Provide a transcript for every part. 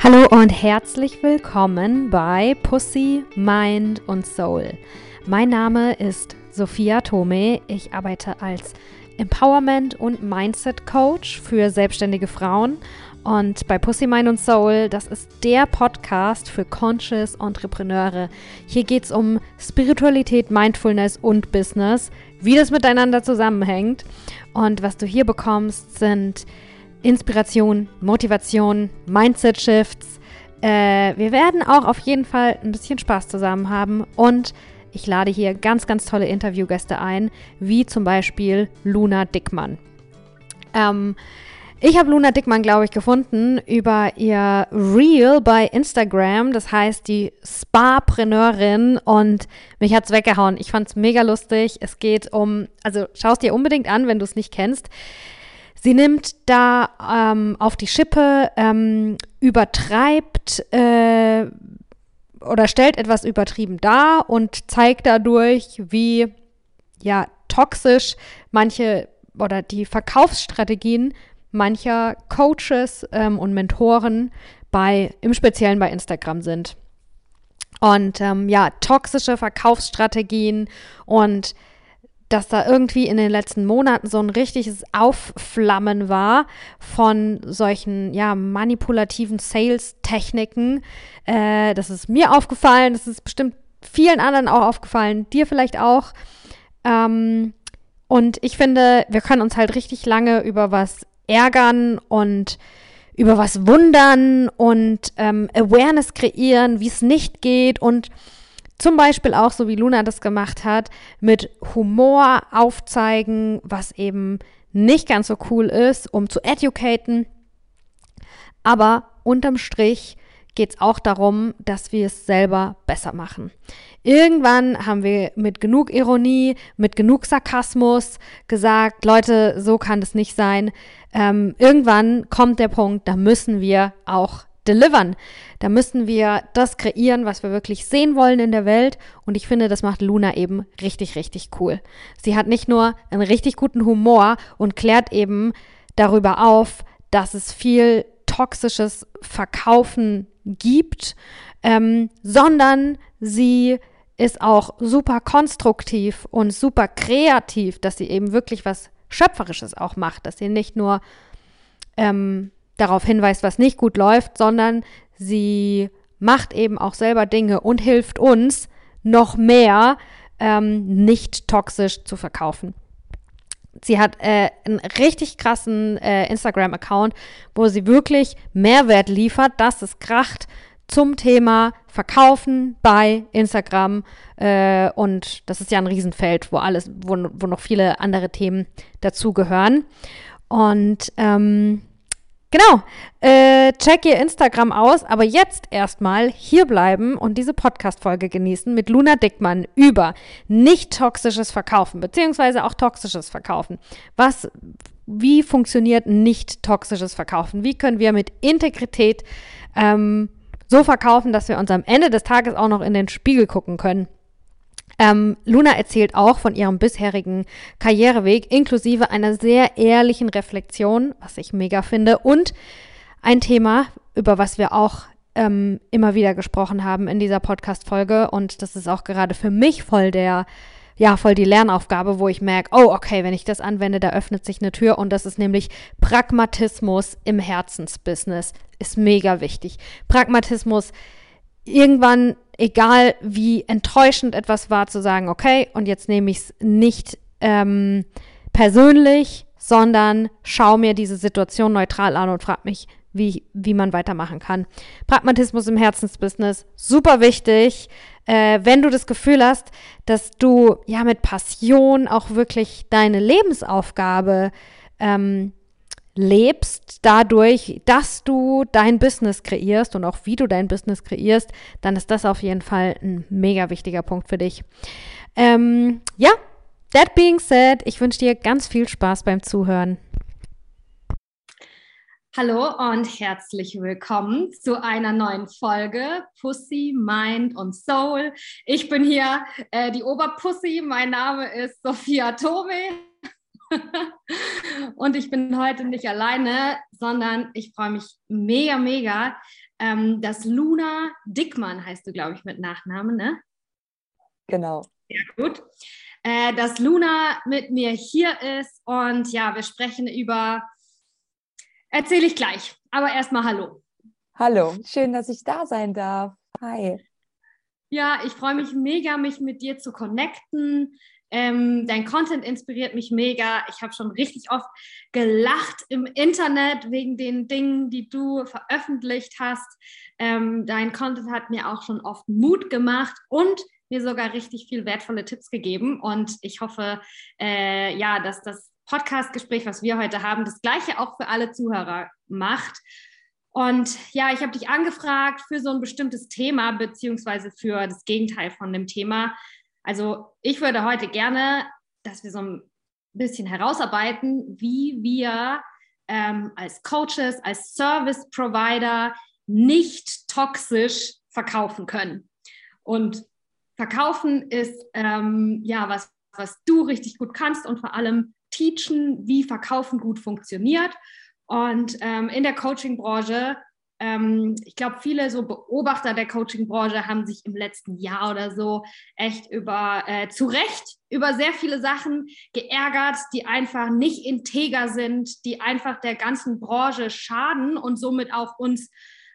Hallo und herzlich willkommen bei Pussy, Mind und Soul. Mein Name ist Sophia Tome. Ich arbeite als Empowerment- und Mindset-Coach für selbstständige Frauen. Und bei Pussy, Mind und Soul, das ist der Podcast für Conscious Entrepreneure. Hier geht es um Spiritualität, Mindfulness und Business, wie das miteinander zusammenhängt. Und was du hier bekommst, sind Inspiration, Motivation, Mindset-Shifts. Äh, wir werden auch auf jeden Fall ein bisschen Spaß zusammen haben und ich lade hier ganz, ganz tolle Interviewgäste ein, wie zum Beispiel Luna Dickmann. Ähm, ich habe Luna Dickmann, glaube ich, gefunden über ihr Reel bei Instagram. Das heißt, die Spa-Preneurin. Und mich hat es weggehauen. Ich fand es mega lustig. Es geht um, also schau es dir unbedingt an, wenn du es nicht kennst. Sie nimmt da ähm, auf die Schippe, ähm, übertreibt äh, oder stellt etwas übertrieben dar und zeigt dadurch, wie ja toxisch manche oder die Verkaufsstrategien mancher Coaches ähm, und Mentoren bei im Speziellen bei Instagram sind. Und ähm, ja, toxische Verkaufsstrategien und dass da irgendwie in den letzten Monaten so ein richtiges Aufflammen war von solchen, ja, manipulativen Sales-Techniken. Äh, das ist mir aufgefallen, das ist bestimmt vielen anderen auch aufgefallen, dir vielleicht auch. Ähm, und ich finde, wir können uns halt richtig lange über was ärgern und über was wundern und ähm, Awareness kreieren, wie es nicht geht und zum Beispiel auch, so wie Luna das gemacht hat, mit Humor aufzeigen, was eben nicht ganz so cool ist, um zu educaten. Aber unterm Strich geht es auch darum, dass wir es selber besser machen. Irgendwann haben wir mit genug Ironie, mit genug Sarkasmus gesagt, Leute, so kann es nicht sein. Ähm, irgendwann kommt der Punkt, da müssen wir auch delivern. Da müssen wir das kreieren, was wir wirklich sehen wollen in der Welt. Und ich finde, das macht Luna eben richtig, richtig cool. Sie hat nicht nur einen richtig guten Humor und klärt eben darüber auf, dass es viel toxisches Verkaufen gibt, ähm, sondern sie ist auch super konstruktiv und super kreativ, dass sie eben wirklich was Schöpferisches auch macht, dass sie nicht nur ähm, darauf hinweist, was nicht gut läuft, sondern sie macht eben auch selber Dinge und hilft uns noch mehr ähm, nicht toxisch zu verkaufen. Sie hat äh, einen richtig krassen äh, Instagram-Account, wo sie wirklich Mehrwert liefert, dass es kracht zum Thema Verkaufen bei Instagram. Äh, und das ist ja ein Riesenfeld, wo alles, wo, wo noch viele andere Themen dazugehören. Und ähm, Genau, äh, check ihr Instagram aus, aber jetzt erstmal hier bleiben und diese Podcast-Folge genießen mit Luna Dickmann über nicht toxisches Verkaufen, beziehungsweise auch toxisches Verkaufen. Was, wie funktioniert nicht toxisches Verkaufen? Wie können wir mit Integrität ähm, so verkaufen, dass wir uns am Ende des Tages auch noch in den Spiegel gucken können? Ähm, Luna erzählt auch von ihrem bisherigen Karriereweg, inklusive einer sehr ehrlichen Reflexion, was ich mega finde, und ein Thema, über was wir auch ähm, immer wieder gesprochen haben in dieser Podcast-Folge. Und das ist auch gerade für mich voll der, ja, voll die Lernaufgabe, wo ich merke, oh, okay, wenn ich das anwende, da öffnet sich eine Tür. Und das ist nämlich Pragmatismus im Herzensbusiness. Ist mega wichtig. Pragmatismus irgendwann, egal wie enttäuschend etwas war, zu sagen, okay, und jetzt nehme ich es nicht ähm, persönlich, sondern schaue mir diese Situation neutral an und frage mich, wie, wie man weitermachen kann. Pragmatismus im Herzensbusiness, super wichtig. Äh, wenn du das Gefühl hast, dass du ja mit Passion auch wirklich deine Lebensaufgabe ähm, lebst dadurch, dass du dein Business kreierst und auch wie du dein Business kreierst, dann ist das auf jeden Fall ein mega wichtiger Punkt für dich. Ähm, ja, that being said, ich wünsche dir ganz viel Spaß beim Zuhören. Hallo und herzlich willkommen zu einer neuen Folge Pussy, Mind und Soul. Ich bin hier äh, die Oberpussy. Mein Name ist Sophia Tome. und ich bin heute nicht alleine, sondern ich freue mich mega, mega, ähm, dass Luna Dickmann heißt du, glaube ich, mit Nachnamen, ne? Genau. Sehr gut. Äh, dass Luna mit mir hier ist und ja, wir sprechen über, erzähle ich gleich, aber erstmal Hallo. Hallo, schön, dass ich da sein darf. Hi. Ja, ich freue mich mega, mich mit dir zu connecten. Ähm, dein Content inspiriert mich mega. Ich habe schon richtig oft gelacht im Internet wegen den Dingen, die du veröffentlicht hast. Ähm, dein Content hat mir auch schon oft Mut gemacht und mir sogar richtig viel wertvolle Tipps gegeben. Und ich hoffe, äh, ja, dass das Podcast-Gespräch, was wir heute haben, das gleiche auch für alle Zuhörer macht. Und ja, ich habe dich angefragt für so ein bestimmtes Thema, beziehungsweise für das Gegenteil von dem Thema. Also ich würde heute gerne, dass wir so ein bisschen herausarbeiten, wie wir ähm, als Coaches, als Service Provider nicht toxisch verkaufen können. Und verkaufen ist ähm, ja was, was du richtig gut kannst und vor allem teachen, wie Verkaufen gut funktioniert. Und ähm, in der Coaching-Branche ähm, ich glaube, viele so Beobachter der Coaching-Branche haben sich im letzten Jahr oder so echt über, äh, zu Recht über sehr viele Sachen geärgert, die einfach nicht integer sind, die einfach der ganzen Branche schaden und somit auch uns,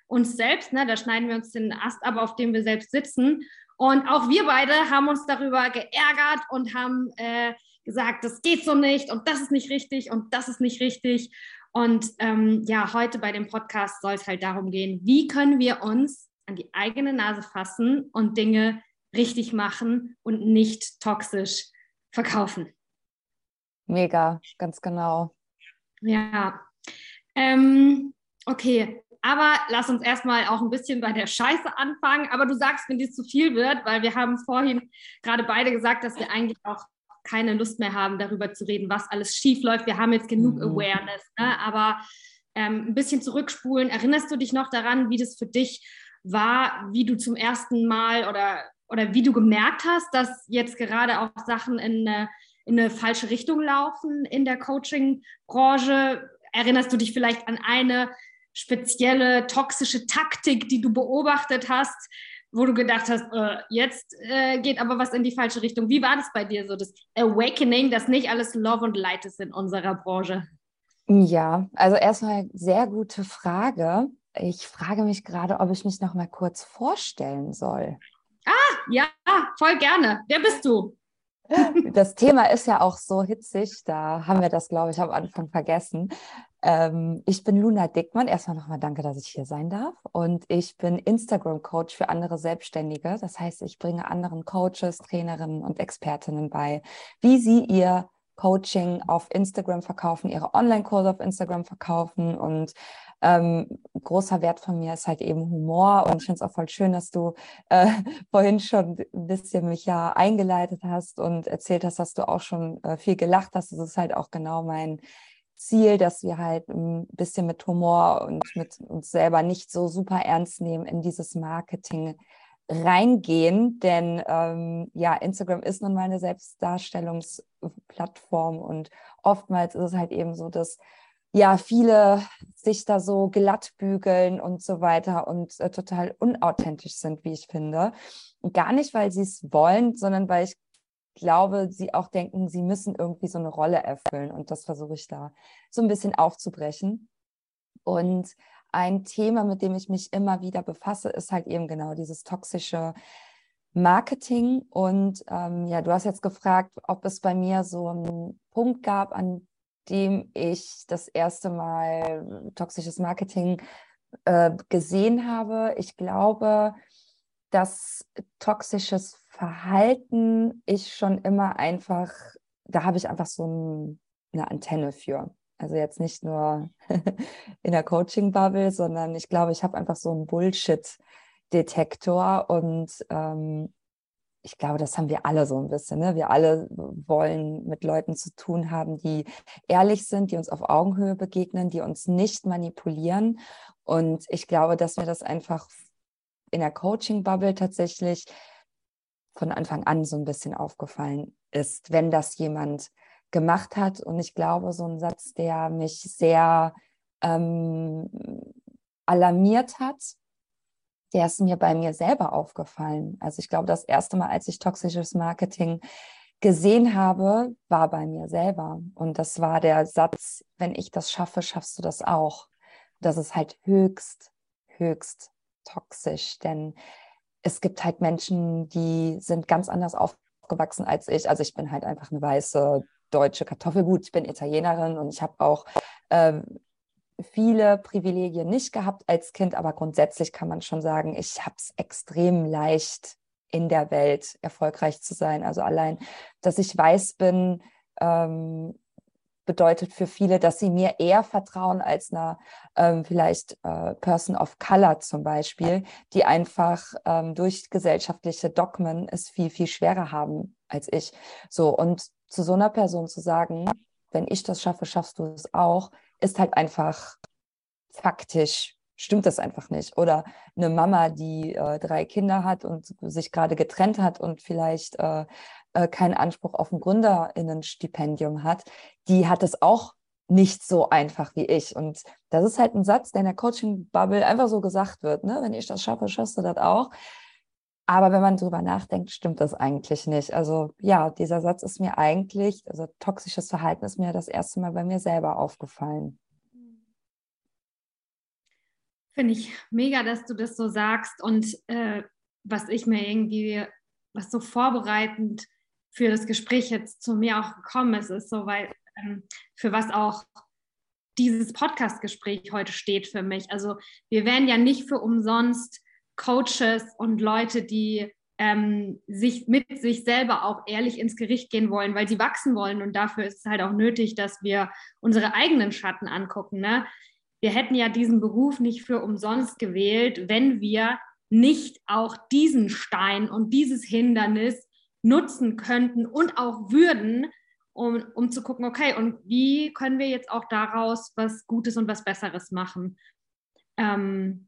uns selbst. Ne? Da schneiden wir uns den Ast ab, auf dem wir selbst sitzen. Und auch wir beide haben uns darüber geärgert und haben äh, gesagt, das geht so nicht und das ist nicht richtig und das ist nicht richtig. Und ähm, ja, heute bei dem Podcast soll es halt darum gehen, wie können wir uns an die eigene Nase fassen und Dinge richtig machen und nicht toxisch verkaufen. Mega, ganz genau. Ja. Ähm, okay, aber lass uns erstmal auch ein bisschen bei der Scheiße anfangen. Aber du sagst, wenn dies zu viel wird, weil wir haben vorhin gerade beide gesagt, dass wir eigentlich auch keine Lust mehr haben, darüber zu reden, was alles schief läuft. Wir haben jetzt genug mhm. Awareness, ne? aber ähm, ein bisschen zurückspulen. Erinnerst du dich noch daran, wie das für dich war, wie du zum ersten Mal oder, oder wie du gemerkt hast, dass jetzt gerade auch Sachen in eine, in eine falsche Richtung laufen in der Coaching-Branche? Erinnerst du dich vielleicht an eine spezielle toxische Taktik, die du beobachtet hast, wo du gedacht hast, äh, jetzt äh, geht aber was in die falsche Richtung. Wie war das bei dir so, das Awakening, dass nicht alles Love und Light ist in unserer Branche? Ja, also erstmal sehr gute Frage. Ich frage mich gerade, ob ich mich noch mal kurz vorstellen soll. Ah, ja, voll gerne. Wer bist du? Das Thema ist ja auch so hitzig, da haben wir das, glaube ich, am Anfang vergessen. Ähm, ich bin Luna Dickmann. Erstmal nochmal danke, dass ich hier sein darf. Und ich bin Instagram-Coach für andere Selbstständige. Das heißt, ich bringe anderen Coaches, Trainerinnen und Expertinnen bei, wie sie ihr Coaching auf Instagram verkaufen, ihre Online-Kurse auf Instagram verkaufen. Und ähm, großer Wert von mir ist halt eben Humor. Und ich finde es auch voll schön, dass du äh, vorhin schon ein bisschen mich ja eingeleitet hast und erzählt hast, dass du auch schon äh, viel gelacht hast. Das ist halt auch genau mein Ziel, dass wir halt ein bisschen mit Humor und mit uns selber nicht so super ernst nehmen in dieses Marketing reingehen, denn ähm, ja, Instagram ist nun mal eine Selbstdarstellungsplattform und oftmals ist es halt eben so, dass ja viele sich da so glatt bügeln und so weiter und äh, total unauthentisch sind, wie ich finde. Und gar nicht, weil sie es wollen, sondern weil ich glaube, sie auch denken, sie müssen irgendwie so eine Rolle erfüllen. Und das versuche ich da so ein bisschen aufzubrechen. Und ein Thema, mit dem ich mich immer wieder befasse, ist halt eben genau dieses toxische Marketing. Und ähm, ja, du hast jetzt gefragt, ob es bei mir so einen Punkt gab, an dem ich das erste Mal toxisches Marketing äh, gesehen habe. Ich glaube, dass toxisches Verhalten ich schon immer einfach, da habe ich einfach so ein, eine Antenne für. Also jetzt nicht nur in der Coaching-Bubble, sondern ich glaube, ich habe einfach so einen Bullshit-Detektor und ähm, ich glaube, das haben wir alle so ein bisschen. Ne? Wir alle wollen mit Leuten zu tun haben, die ehrlich sind, die uns auf Augenhöhe begegnen, die uns nicht manipulieren. Und ich glaube, dass mir das einfach in der Coaching-Bubble tatsächlich von Anfang an so ein bisschen aufgefallen ist, wenn das jemand gemacht hat. Und ich glaube, so ein Satz, der mich sehr ähm, alarmiert hat, der ist mir bei mir selber aufgefallen. Also ich glaube, das erste Mal, als ich toxisches Marketing gesehen habe, war bei mir selber. Und das war der Satz, wenn ich das schaffe, schaffst du das auch. Das ist halt höchst, höchst toxisch, denn es gibt halt Menschen, die sind ganz anders aufgewachsen als ich. Also ich bin halt einfach eine weiße deutsche Kartoffel. Gut, ich bin Italienerin und ich habe auch ähm, viele Privilegien nicht gehabt als Kind, aber grundsätzlich kann man schon sagen, ich habe es extrem leicht in der Welt erfolgreich zu sein. Also allein, dass ich weiß bin, ähm, bedeutet für viele, dass sie mir eher vertrauen als einer ähm, vielleicht äh, Person of Color zum Beispiel, die einfach ähm, durch gesellschaftliche Dogmen es viel, viel schwerer haben als ich. So, und zu so einer Person zu sagen, wenn ich das schaffe, schaffst du es auch, ist halt einfach faktisch stimmt das einfach nicht. Oder eine Mama, die äh, drei Kinder hat und sich gerade getrennt hat und vielleicht äh, äh, keinen Anspruch auf ein Gründerinnenstipendium hat, die hat es auch nicht so einfach wie ich. Und das ist halt ein Satz, der in der Coaching-Bubble einfach so gesagt wird. Ne? Wenn ich das schaffe, schaffst du das auch. Aber wenn man drüber nachdenkt, stimmt das eigentlich nicht. Also ja, dieser Satz ist mir eigentlich, also toxisches Verhalten ist mir das erste Mal bei mir selber aufgefallen. Finde ich mega, dass du das so sagst. Und äh, was ich mir irgendwie, was so vorbereitend für das Gespräch jetzt zu mir auch gekommen ist, ist so, weil ähm, für was auch dieses Podcast-Gespräch heute steht für mich. Also wir werden ja nicht für umsonst Coaches und Leute, die ähm, sich mit sich selber auch ehrlich ins Gericht gehen wollen, weil sie wachsen wollen. Und dafür ist es halt auch nötig, dass wir unsere eigenen Schatten angucken. Ne? Wir hätten ja diesen Beruf nicht für umsonst gewählt, wenn wir nicht auch diesen Stein und dieses Hindernis nutzen könnten und auch würden, um, um zu gucken, okay, und wie können wir jetzt auch daraus was Gutes und was Besseres machen? Ähm,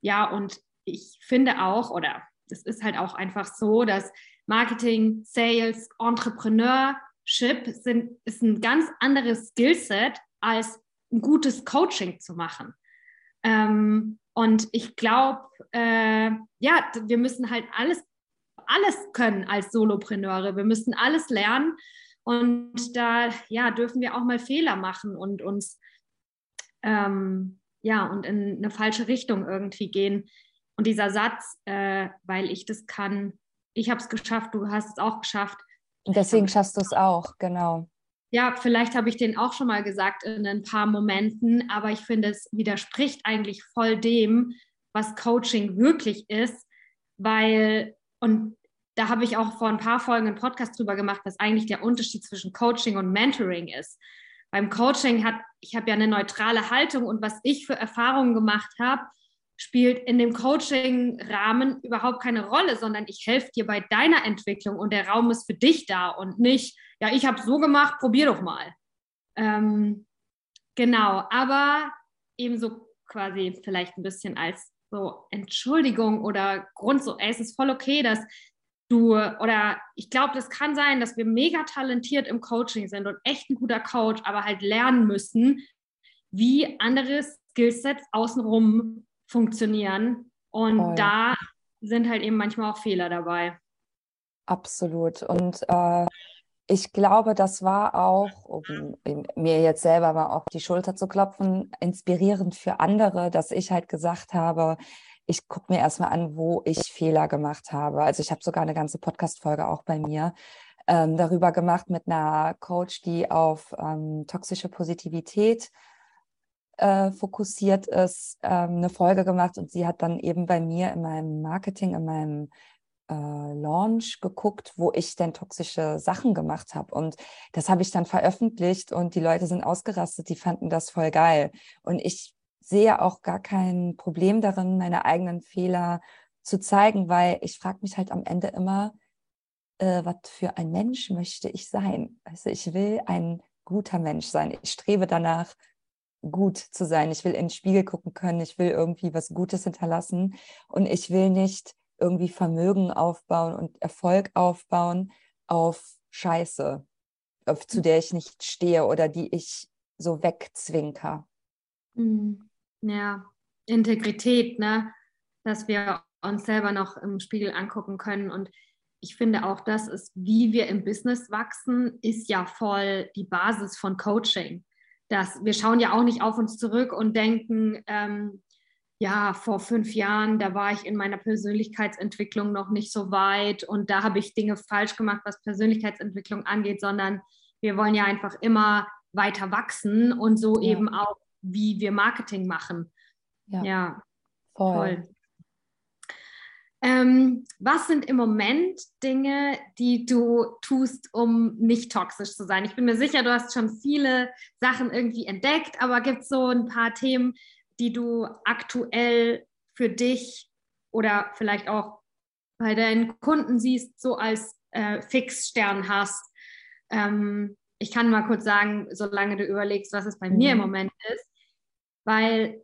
ja, und ich finde auch, oder es ist halt auch einfach so, dass Marketing, Sales, Entrepreneurship sind, ist ein ganz anderes Skillset als ein gutes Coaching zu machen. Ähm, und ich glaube, äh, ja, wir müssen halt alles alles können als Solopreneure. Wir müssen alles lernen und da ja, dürfen wir auch mal Fehler machen und uns ähm, ja und in eine falsche Richtung irgendwie gehen. Und dieser Satz, äh, weil ich das kann, ich habe es geschafft, du hast es auch geschafft. Und deswegen schaffst du es auch, genau. Ja, vielleicht habe ich den auch schon mal gesagt in ein paar Momenten, aber ich finde, es widerspricht eigentlich voll dem, was Coaching wirklich ist, weil und da habe ich auch vor ein paar Folgen einen Podcast drüber gemacht, was eigentlich der Unterschied zwischen Coaching und Mentoring ist. Beim Coaching hat, ich habe ja eine neutrale Haltung und was ich für Erfahrungen gemacht habe, spielt in dem Coaching-Rahmen überhaupt keine Rolle, sondern ich helfe dir bei deiner Entwicklung und der Raum ist für dich da und nicht, ja, ich habe so gemacht, probier doch mal. Ähm, genau, aber ebenso quasi vielleicht ein bisschen als so Entschuldigung oder Grund, so, ey, es ist voll okay, dass du, oder ich glaube, das kann sein, dass wir mega talentiert im Coaching sind und echt ein guter Coach, aber halt lernen müssen, wie andere Skillsets außenrum funktionieren. Und voll. da sind halt eben manchmal auch Fehler dabei. Absolut. Und äh, ich glaube, das war auch, um mir jetzt selber mal auf die Schulter zu klopfen, inspirierend für andere, dass ich halt gesagt habe, ich gucke mir erstmal an, wo ich Fehler gemacht habe. Also ich habe sogar eine ganze Podcast-Folge auch bei mir ähm, darüber gemacht mit einer Coach, die auf ähm, toxische Positivität äh, fokussiert ist, ähm, eine Folge gemacht und sie hat dann eben bei mir in meinem Marketing, in meinem äh, Launch geguckt, wo ich denn toxische Sachen gemacht habe. Und das habe ich dann veröffentlicht und die Leute sind ausgerastet, die fanden das voll geil. Und ich sehe auch gar kein Problem darin, meine eigenen Fehler zu zeigen, weil ich frage mich halt am Ende immer, äh, was für ein Mensch möchte ich sein? Also ich will ein guter Mensch sein. Ich strebe danach, gut zu sein. Ich will in den Spiegel gucken können. Ich will irgendwie was Gutes hinterlassen. Und ich will nicht irgendwie Vermögen aufbauen und Erfolg aufbauen auf Scheiße, auf, zu der ich nicht stehe oder die ich so wegzwinker. Mhm. Ja, Integrität, ne? dass wir uns selber noch im Spiegel angucken können. Und ich finde auch, das ist, wie wir im Business wachsen, ist ja voll die Basis von Coaching. Dass wir schauen ja auch nicht auf uns zurück und denken, ähm, ja, vor fünf Jahren, da war ich in meiner Persönlichkeitsentwicklung noch nicht so weit und da habe ich Dinge falsch gemacht, was Persönlichkeitsentwicklung angeht, sondern wir wollen ja einfach immer weiter wachsen und so ja. eben auch, wie wir Marketing machen. Ja, ja voll. voll. Ähm, was sind im Moment Dinge, die du tust, um nicht toxisch zu sein? Ich bin mir sicher, du hast schon viele Sachen irgendwie entdeckt, aber gibt es so ein paar Themen, die du aktuell für dich oder vielleicht auch bei deinen Kunden siehst, so als äh, Fixstern hast? Ähm, ich kann mal kurz sagen, solange du überlegst, was es bei mhm. mir im mhm. Moment ist, weil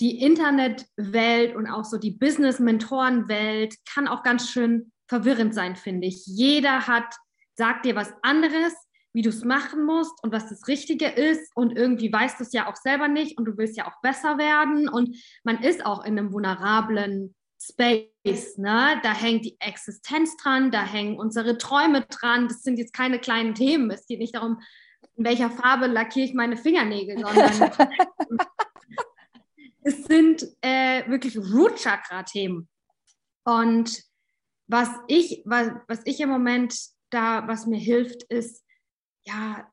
die Internetwelt und auch so die Business-Mentoren-Welt kann auch ganz schön verwirrend sein, finde ich. Jeder hat, sagt dir was anderes wie du es machen musst und was das Richtige ist. Und irgendwie weißt du es ja auch selber nicht und du willst ja auch besser werden. Und man ist auch in einem vulnerablen Space. Ne? Da hängt die Existenz dran, da hängen unsere Träume dran. Das sind jetzt keine kleinen Themen. Es geht nicht darum, in welcher Farbe lackiere ich meine Fingernägel, sondern es sind äh, wirklich Root-Chakra-Themen. Und was ich, was, was ich im Moment da, was mir hilft, ist, ja,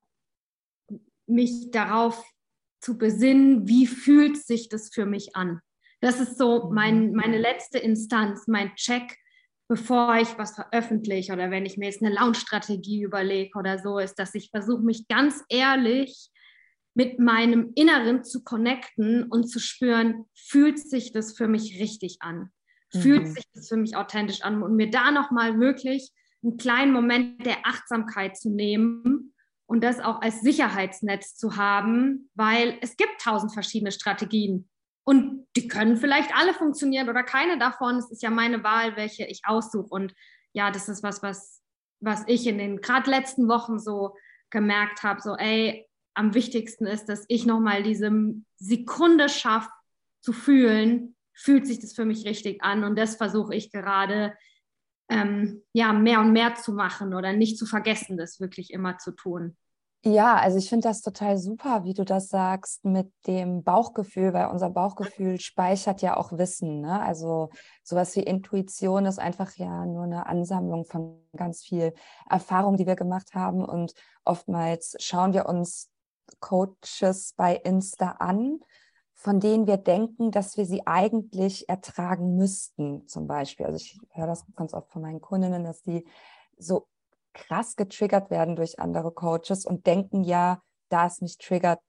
mich darauf zu besinnen, wie fühlt sich das für mich an. Das ist so mein, mhm. meine letzte Instanz, mein Check, bevor ich was veröffentliche oder wenn ich mir jetzt eine Launch-Strategie überlege oder so, ist, dass ich versuche, mich ganz ehrlich mit meinem Inneren zu connecten und zu spüren, fühlt sich das für mich richtig an? Fühlt mhm. sich das für mich authentisch an? Und mir da nochmal wirklich einen kleinen Moment der Achtsamkeit zu nehmen und das auch als Sicherheitsnetz zu haben, weil es gibt tausend verschiedene Strategien und die können vielleicht alle funktionieren oder keine davon. Es ist ja meine Wahl, welche ich aussuche. Und ja, das ist was, was, was ich in den gerade letzten Wochen so gemerkt habe, so ey, am wichtigsten ist, dass ich nochmal diese Sekunde schaffe zu fühlen, fühlt sich das für mich richtig an und das versuche ich gerade ähm, ja, mehr und mehr zu machen oder nicht zu vergessen, das wirklich immer zu tun. Ja, also ich finde das total super, wie du das sagst mit dem Bauchgefühl, weil unser Bauchgefühl speichert ja auch Wissen. Ne? Also sowas wie Intuition ist einfach ja nur eine Ansammlung von ganz viel Erfahrung, die wir gemacht haben. Und oftmals schauen wir uns Coaches bei Insta an von denen wir denken, dass wir sie eigentlich ertragen müssten, zum Beispiel. Also ich höre das ganz oft von meinen Kundinnen, dass die so krass getriggert werden durch andere Coaches und denken, ja, da es mich triggert,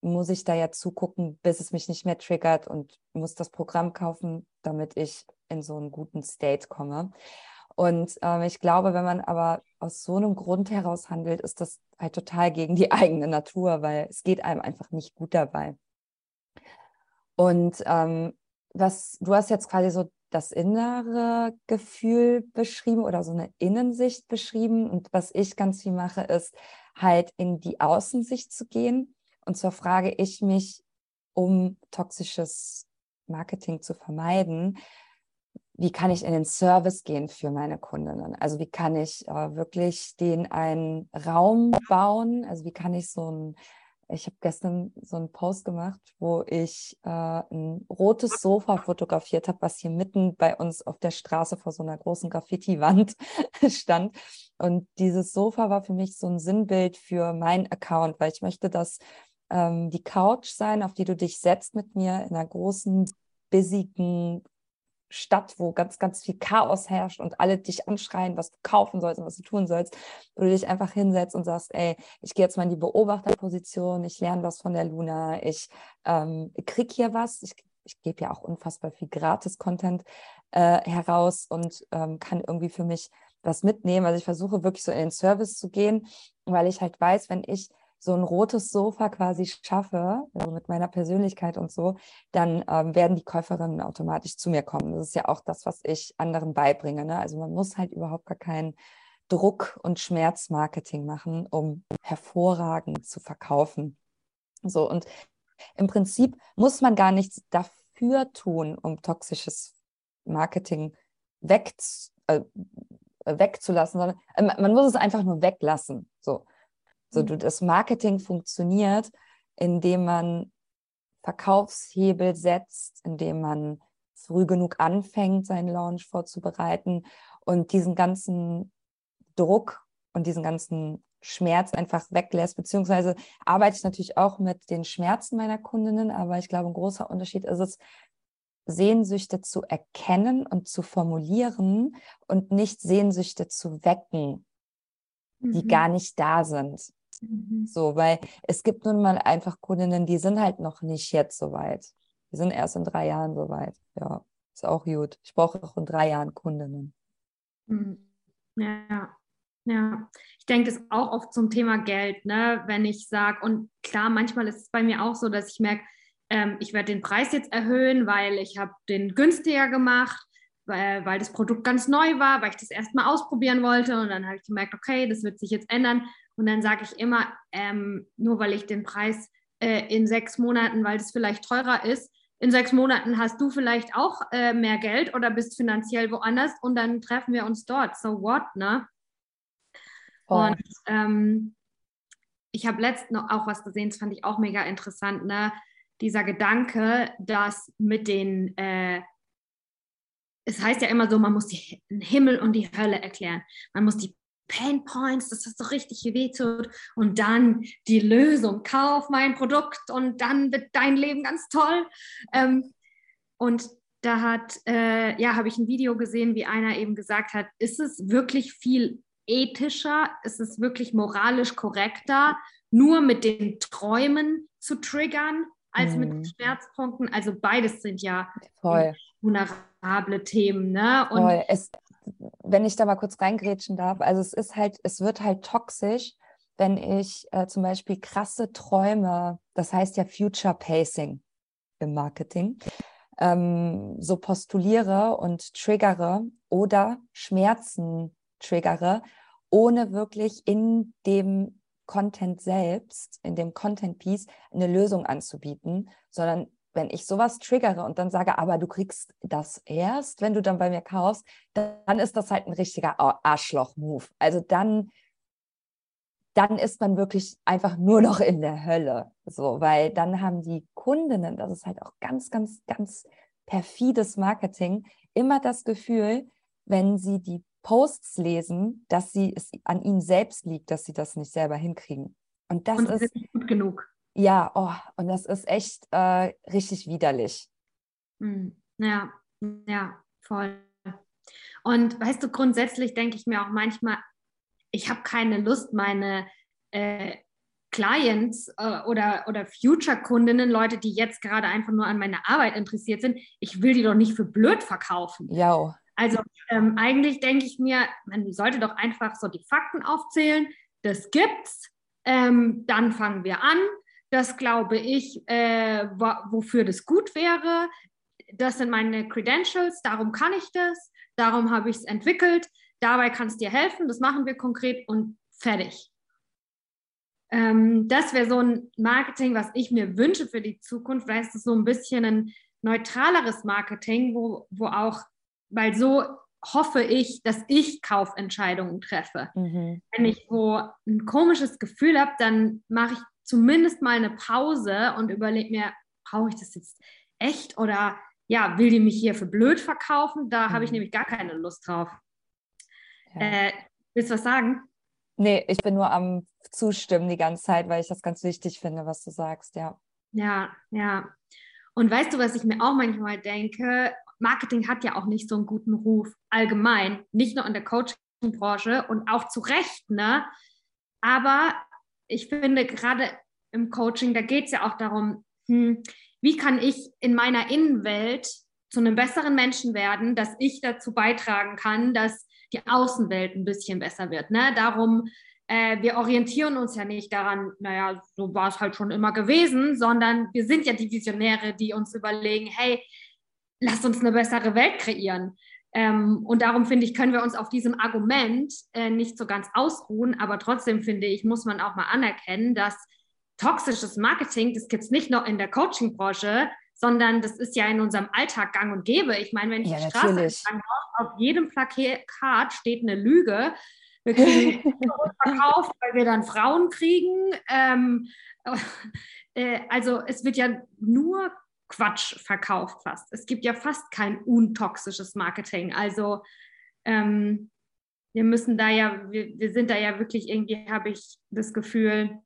muss ich da ja zugucken, bis es mich nicht mehr triggert und muss das Programm kaufen, damit ich in so einen guten State komme. Und ähm, ich glaube, wenn man aber aus so einem Grund heraus handelt, ist das halt total gegen die eigene Natur, weil es geht einem einfach nicht gut dabei. Und ähm, was du hast jetzt quasi so das innere Gefühl beschrieben oder so eine Innensicht beschrieben. Und was ich ganz viel mache, ist halt in die Außensicht zu gehen. Und zwar frage ich mich, um toxisches Marketing zu vermeiden, wie kann ich in den Service gehen für meine Kundinnen? Also wie kann ich äh, wirklich den einen Raum bauen? Also wie kann ich so ein ich habe gestern so einen Post gemacht, wo ich äh, ein rotes Sofa fotografiert habe, was hier mitten bei uns auf der Straße vor so einer großen Graffiti-Wand stand. Und dieses Sofa war für mich so ein Sinnbild für meinen Account, weil ich möchte, dass ähm, die Couch sein, auf die du dich setzt mit mir in einer großen, busygen Stadt, wo ganz, ganz viel Chaos herrscht und alle dich anschreien, was du kaufen sollst und was du tun sollst, wo du dich einfach hinsetzt und sagst, ey, ich gehe jetzt mal in die Beobachterposition, ich lerne was von der Luna, ich ähm, krieg hier was, ich, ich gebe ja auch unfassbar viel Gratis-Content äh, heraus und ähm, kann irgendwie für mich was mitnehmen. Also ich versuche wirklich so in den Service zu gehen, weil ich halt weiß, wenn ich so ein rotes Sofa quasi schaffe, also mit meiner Persönlichkeit und so, dann ähm, werden die Käuferinnen automatisch zu mir kommen. Das ist ja auch das, was ich anderen beibringe. Ne? Also man muss halt überhaupt gar keinen Druck- und Schmerzmarketing machen, um hervorragend zu verkaufen. So, und im Prinzip muss man gar nichts dafür tun, um toxisches Marketing weg, äh, wegzulassen, sondern äh, man muss es einfach nur weglassen. So, so du, das Marketing funktioniert, indem man Verkaufshebel setzt, indem man früh genug anfängt, seinen Launch vorzubereiten und diesen ganzen Druck und diesen ganzen Schmerz einfach weglässt, beziehungsweise arbeite ich natürlich auch mit den Schmerzen meiner Kundinnen, aber ich glaube, ein großer Unterschied ist es, Sehnsüchte zu erkennen und zu formulieren und nicht Sehnsüchte zu wecken, mhm. die gar nicht da sind. Mhm. So, weil es gibt nun mal einfach Kundinnen, die sind halt noch nicht jetzt so weit. Die sind erst in drei Jahren so weit. Ja, ist auch gut. Ich brauche auch in drei Jahren Kundinnen. Mhm. Ja, ja. Ich denke das auch oft zum Thema Geld, ne? wenn ich sage, und klar, manchmal ist es bei mir auch so, dass ich merke, ähm, ich werde den Preis jetzt erhöhen, weil ich habe den günstiger gemacht, weil, weil das Produkt ganz neu war, weil ich das erstmal ausprobieren wollte und dann habe ich gemerkt, okay, das wird sich jetzt ändern und dann sage ich immer, ähm, nur weil ich den Preis äh, in sechs Monaten, weil das vielleicht teurer ist, in sechs Monaten hast du vielleicht auch äh, mehr Geld oder bist finanziell woanders und dann treffen wir uns dort. So what, ne? Oh. Und ähm, ich habe letztens noch auch was gesehen, das fand ich auch mega interessant, ne? Dieser Gedanke, dass mit den, äh, es heißt ja immer so, man muss den Himmel und die Hölle erklären. Man muss die Pain Points, dass das so richtig weh tut und dann die Lösung, kauf mein Produkt und dann wird dein Leben ganz toll. Ähm, und da hat, äh, ja, habe ich ein Video gesehen, wie einer eben gesagt hat, ist es wirklich viel ethischer, ist es wirklich moralisch korrekter, nur mit den Träumen zu triggern, als hm. mit mhm. Schmerzpunkten. Also beides sind ja Voll. vulnerable Themen. Ne? Und Voll. Es, wenn ich da mal kurz reingrätschen darf, also es ist halt, es wird halt toxisch, wenn ich äh, zum Beispiel krasse Träume, das heißt ja Future Pacing im Marketing, ähm, so postuliere und triggere oder Schmerzen triggere, ohne wirklich in dem Content selbst, in dem Content Piece eine Lösung anzubieten, sondern wenn ich sowas triggere und dann sage, aber du kriegst das erst, wenn du dann bei mir kaufst, dann ist das halt ein richtiger Arschloch-Move. Also dann, dann ist man wirklich einfach nur noch in der Hölle. So, weil dann haben die Kundinnen, das ist halt auch ganz, ganz, ganz perfides Marketing, immer das Gefühl, wenn sie die Posts lesen, dass sie es an ihnen selbst liegt, dass sie das nicht selber hinkriegen. Und das und ist gut genug. Ja, oh, und das ist echt äh, richtig widerlich. Hm, ja, ja, voll. Und weißt du, grundsätzlich denke ich mir auch manchmal, ich habe keine Lust, meine äh, Clients äh, oder, oder Future-Kundinnen, Leute, die jetzt gerade einfach nur an meiner Arbeit interessiert sind, ich will die doch nicht für blöd verkaufen. Ja. Also ähm, eigentlich denke ich mir, man sollte doch einfach so die Fakten aufzählen. Das gibt's. Ähm, dann fangen wir an. Das glaube ich, äh, wofür das gut wäre. Das sind meine Credentials, darum kann ich das, darum habe ich es entwickelt, dabei kann es dir helfen, das machen wir konkret und fertig. Ähm, das wäre so ein Marketing, was ich mir wünsche für die Zukunft. Ist es so ein bisschen ein neutraleres Marketing, wo, wo auch, weil so hoffe ich, dass ich Kaufentscheidungen treffe. Mhm. Wenn ich wo ein komisches Gefühl habe, dann mache ich zumindest mal eine Pause und überlege mir, brauche ich das jetzt echt oder ja, will die mich hier für blöd verkaufen? Da mhm. habe ich mhm. nämlich gar keine Lust drauf. Ja. Äh, willst du was sagen? Nee, ich bin nur am Zustimmen die ganze Zeit, weil ich das ganz wichtig finde, was du sagst, ja. Ja, ja. Und weißt du, was ich mir auch manchmal denke? Marketing hat ja auch nicht so einen guten Ruf allgemein, nicht nur in der Coaching-Branche und auch zu Recht, ne? Aber ich finde gerade im Coaching, da geht es ja auch darum, hm, wie kann ich in meiner Innenwelt zu einem besseren Menschen werden, dass ich dazu beitragen kann, dass die Außenwelt ein bisschen besser wird. Ne? Darum, äh, wir orientieren uns ja nicht daran, naja, so war es halt schon immer gewesen, sondern wir sind ja die Visionäre, die uns überlegen, hey, lasst uns eine bessere Welt kreieren. Ähm, und darum finde ich, können wir uns auf diesem Argument äh, nicht so ganz ausruhen, aber trotzdem finde ich, muss man auch mal anerkennen, dass toxisches Marketing, das gibt es nicht nur in der Coaching-Branche, sondern das ist ja in unserem Alltag gang und gäbe. Ich meine, wenn ich Ja, die Straße entlang auf jedem Plakat steht eine Lüge. Wir kriegen verkauft, weil wir dann Frauen kriegen. Ähm, äh, also es wird ja nur Quatsch verkauft fast. Es gibt ja fast kein untoxisches Marketing. Also ähm, wir müssen da ja, wir, wir sind da ja wirklich irgendwie, habe ich das Gefühl,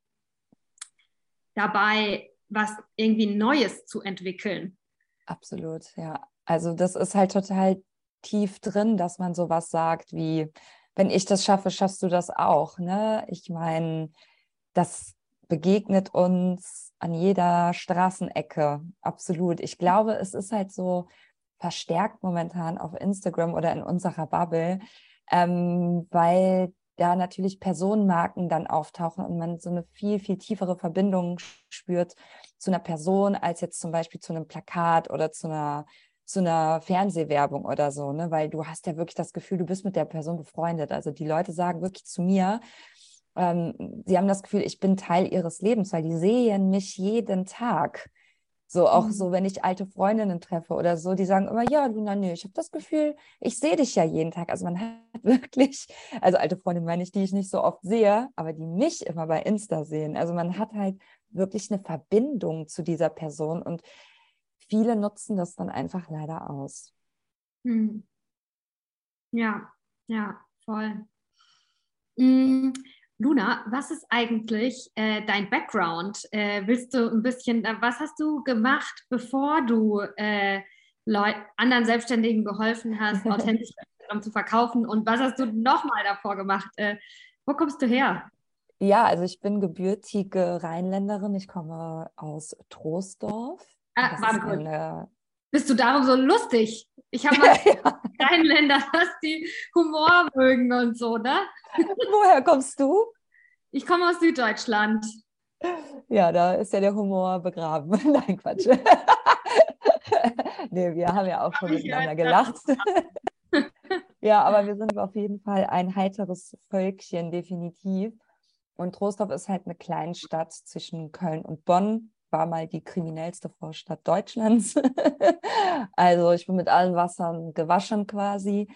dabei, was irgendwie Neues zu entwickeln. Absolut, ja. Also das ist halt total tief drin, dass man sowas sagt wie, wenn ich das schaffe, schaffst du das auch. Ne? Ich meine, das begegnet uns an jeder Straßenecke. Absolut. Ich glaube, es ist halt so verstärkt momentan auf Instagram oder in unserer Bubble, ähm, weil da natürlich Personenmarken dann auftauchen und man so eine viel, viel tiefere Verbindung spürt zu einer Person als jetzt zum Beispiel zu einem Plakat oder zu einer, zu einer Fernsehwerbung oder so, ne? Weil du hast ja wirklich das Gefühl, du bist mit der Person befreundet. Also die Leute sagen wirklich zu mir, ähm, sie haben das Gefühl, ich bin Teil ihres Lebens, weil die sehen mich jeden Tag. So auch Mhm. so, wenn ich alte Freundinnen treffe oder so, die sagen immer, ja, Luna, nö, ich habe das Gefühl, ich sehe dich ja jeden Tag. Also man hat wirklich, also alte Freundinnen meine ich, die ich nicht so oft sehe, aber die mich immer bei Insta sehen. Also man hat halt wirklich eine Verbindung zu dieser Person und viele nutzen das dann einfach leider aus. Hm. Ja, ja, voll. Mm, Luna, was ist eigentlich äh, dein Background? Äh, willst du ein bisschen, äh, was hast du gemacht, bevor du äh, anderen Selbstständigen geholfen hast, authentisch zu verkaufen? Und was hast du nochmal davor gemacht? Äh, wo kommst du her? Ja, also ich bin gebürtige Rheinländerin. Ich komme aus Troisdorf. Ah, Das ist eine, Bist du darum so lustig? Ich habe mal ja. Rheinländer, dass die Humor mögen und so, ne? Woher kommst du? Ich komme aus Süddeutschland. Ja, da ist ja der Humor begraben. Nein, Quatsch. nee, wir haben ja auch schon miteinander gelacht. ja, aber wir sind auf jeden Fall ein heiteres Völkchen, definitiv. Und Trostorf ist halt eine Kleinstadt zwischen Köln und Bonn. War mal die kriminellste Vorstadt Deutschlands. also ich bin mit allen Wassern gewaschen quasi.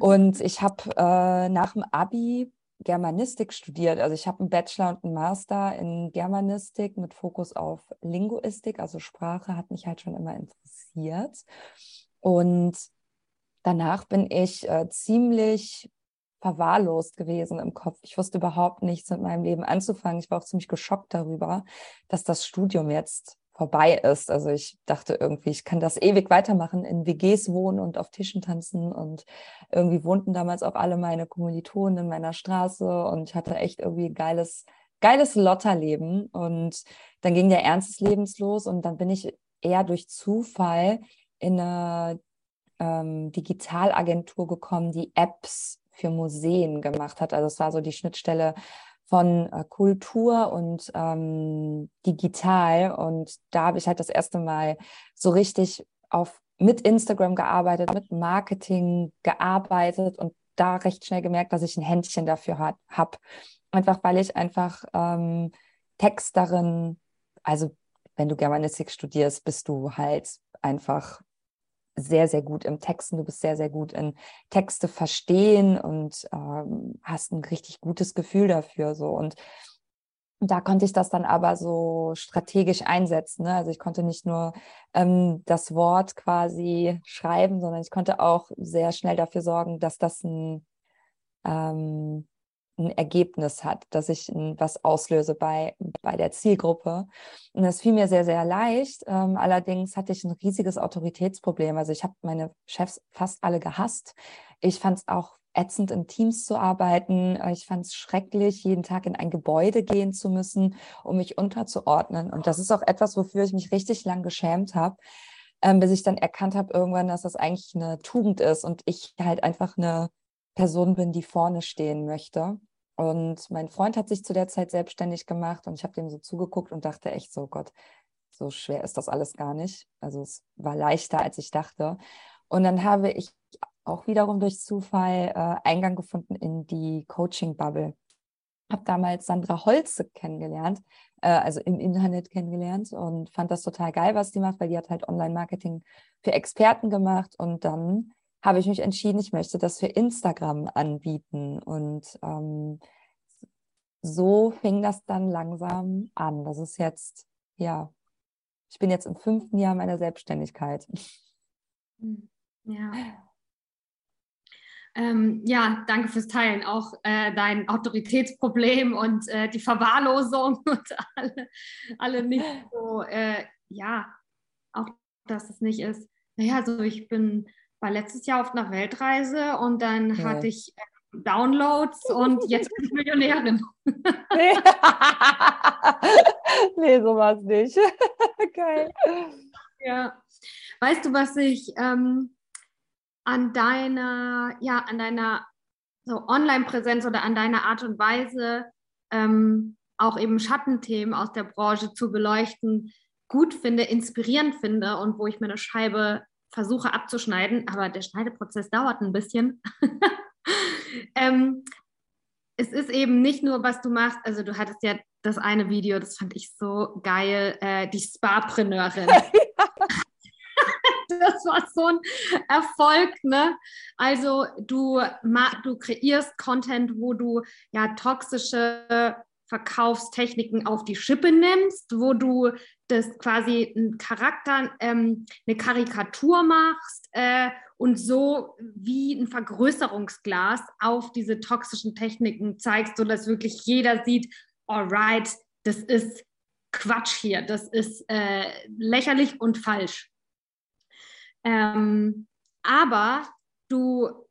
Und ich habe äh, nach dem Abi Germanistik studiert. Also ich habe einen Bachelor und einen Master in Germanistik mit Fokus auf Linguistik, also Sprache hat mich halt schon immer interessiert. Und danach bin ich äh, ziemlich verwahrlost gewesen im Kopf. Ich wusste überhaupt nichts mit meinem Leben anzufangen. Ich war auch ziemlich geschockt darüber, dass das Studium jetzt vorbei ist. Also ich dachte irgendwie, ich kann das ewig weitermachen, in WGs wohnen und auf Tischen tanzen und irgendwie wohnten damals auch alle meine Kommilitonen in meiner Straße und ich hatte echt irgendwie geiles, geiles Lotterleben und dann ging der Ernst des Lebens los und dann bin ich eher durch Zufall in eine ähm, Digitalagentur gekommen, die Apps für Museen gemacht hat. Also es war so die Schnittstelle von äh, Kultur und ähm, digital. Und da habe ich halt das erste Mal so richtig auf mit Instagram gearbeitet, mit Marketing gearbeitet und da recht schnell gemerkt, dass ich ein Händchen dafür habe. Einfach weil ich einfach ähm, Texterin, also wenn du Germanistik studierst, bist du halt einfach sehr, sehr gut im Texten. Du bist sehr, sehr gut in Texte verstehen und ähm, hast ein richtig gutes Gefühl dafür. So. Und da konnte ich das dann aber so strategisch einsetzen. Ne? Also ich konnte nicht nur ähm, das Wort quasi schreiben, sondern ich konnte auch sehr schnell dafür sorgen, dass das ein, ähm, ein Ergebnis hat, dass ich was auslöse bei, bei der Zielgruppe. Und das fiel mir sehr, sehr leicht. Ähm, allerdings hatte ich ein riesiges Autoritätsproblem. Also ich habe meine Chefs fast alle gehasst. Ich fand es auch ätzend, in Teams zu arbeiten. Ich fand es schrecklich, jeden Tag in ein Gebäude gehen zu müssen, um mich unterzuordnen. Und das ist auch etwas, wofür ich mich richtig lang geschämt habe, ähm, bis ich dann erkannt habe irgendwann, dass das eigentlich eine Tugend ist und ich halt einfach eine Person bin, die vorne stehen möchte. Und mein Freund hat sich zu der Zeit selbstständig gemacht und ich habe dem so zugeguckt und dachte echt so, Gott, so schwer ist das alles gar nicht. Also es war leichter, als ich dachte. Und dann habe ich auch wiederum durch Zufall äh, Eingang gefunden in die Coaching-Bubble. habe damals Sandra Holze kennengelernt, äh, also im Internet kennengelernt und fand das total geil, was die macht, weil die hat halt Online-Marketing für Experten gemacht und dann habe ich mich entschieden, ich möchte das für Instagram anbieten und ähm, so fing das dann langsam an. Das ist jetzt, ja, ich bin jetzt im fünften Jahr meiner Selbstständigkeit. Hm, ja. Ähm, ja, danke fürs Teilen. Auch äh, dein Autoritätsproblem und äh, die Verwahrlosung und alle, alle nicht so, äh, ja, auch dass es nicht ist. Naja, so ich bin war letztes Jahr auf einer Weltreise und dann ja. hatte ich äh, Downloads und jetzt bin ich Millionärin. nee, nee sowas nicht. Geil. Ja. Weißt du, was ich ähm, an deiner, ja, an deiner so Online-Präsenz oder an deiner Art und Weise ähm, auch eben Schattenthemen aus der Branche zu beleuchten, gut finde, inspirierend finde und wo ich mir eine Scheibe versuche abzuschneiden, aber der Schneideprozess dauert ein bisschen. ähm, es ist eben nicht nur, was du machst, also du hattest ja das eine Video, das fand ich so geil, äh, die Spa-Preneurin. das war so ein Erfolg, ne? Also du, du kreierst Content, wo du ja toxische Verkaufstechniken auf die Schippe nimmst, wo du das quasi einen Charakter, ähm, eine Karikatur machst äh, und so wie ein Vergrößerungsglas auf diese toxischen Techniken zeigst, sodass wirklich jeder sieht, alright, das ist Quatsch hier, das ist äh, lächerlich und falsch. Ähm, aber du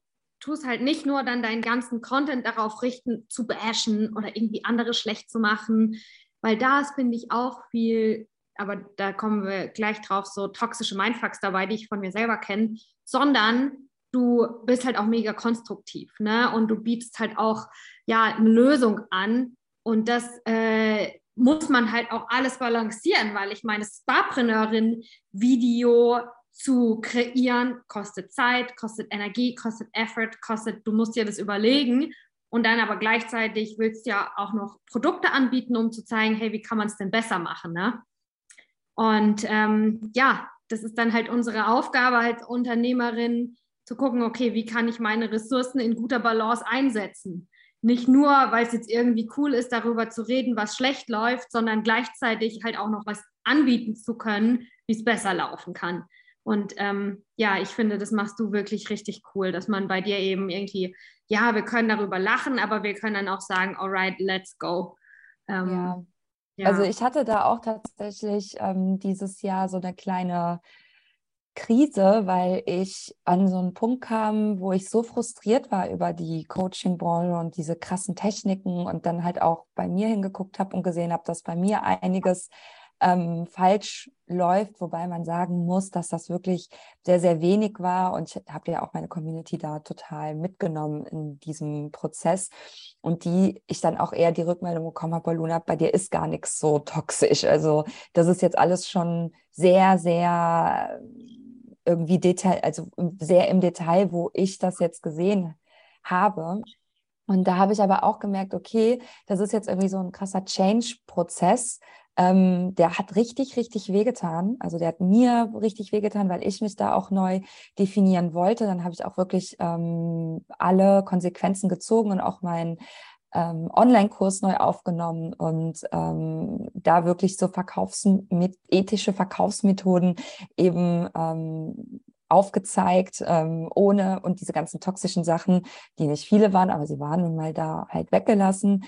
tust halt nicht nur dann deinen ganzen Content darauf richten, zu bashen oder irgendwie andere schlecht zu machen, weil da ist, finde ich, auch viel, aber da kommen wir gleich drauf, so toxische Mindfucks dabei, die ich von mir selber kenne, sondern du bist halt auch mega konstruktiv, ne? Und du bietest halt auch ja eine Lösung an und das äh, muss man halt auch alles balancieren, weil ich meine, Sparpreneurin-Video zu kreieren, kostet Zeit, kostet Energie, kostet Effort, kostet, du musst dir das überlegen und dann aber gleichzeitig willst du ja auch noch Produkte anbieten, um zu zeigen, hey, wie kann man es denn besser machen, ne? Und ähm, ja, das ist dann halt unsere Aufgabe als Unternehmerin, zu gucken, okay, wie kann ich meine Ressourcen in guter Balance einsetzen? Nicht nur, weil es jetzt irgendwie cool ist, darüber zu reden, was schlecht läuft, sondern gleichzeitig halt auch noch was anbieten zu können, wie es besser laufen kann. Und ähm, ja, ich finde, das machst du wirklich richtig cool, dass man bei dir eben irgendwie, ja, wir können darüber lachen, aber wir können dann auch sagen, alright, let's go. Ähm, ja. ja. Also ich hatte da auch tatsächlich ähm, dieses Jahr so eine kleine Krise, weil ich an so einen Punkt kam, wo ich so frustriert war über die Coaching-Branche und diese krassen Techniken und dann halt auch bei mir hingeguckt habe und gesehen habe, dass bei mir einiges ähm, falsch läuft, wobei man sagen muss, dass das wirklich sehr, sehr wenig war. Und ich habe ja auch meine Community da total mitgenommen in diesem Prozess. Und die ich dann auch eher die Rückmeldung bekommen habe, Luna, bei dir ist gar nichts so toxisch. Also das ist jetzt alles schon sehr, sehr irgendwie Detail, also sehr im Detail, wo ich das jetzt gesehen habe. Und da habe ich aber auch gemerkt, okay, das ist jetzt irgendwie so ein krasser Change-Prozess, ähm, der hat richtig, richtig wehgetan. Also der hat mir richtig wehgetan, weil ich mich da auch neu definieren wollte. Dann habe ich auch wirklich ähm, alle Konsequenzen gezogen und auch meinen ähm, Online-Kurs neu aufgenommen und ähm, da wirklich so Verkaufs ethische Verkaufsmethoden eben ähm, aufgezeigt, ähm, ohne und diese ganzen toxischen Sachen, die nicht viele waren, aber sie waren nun mal da halt weggelassen.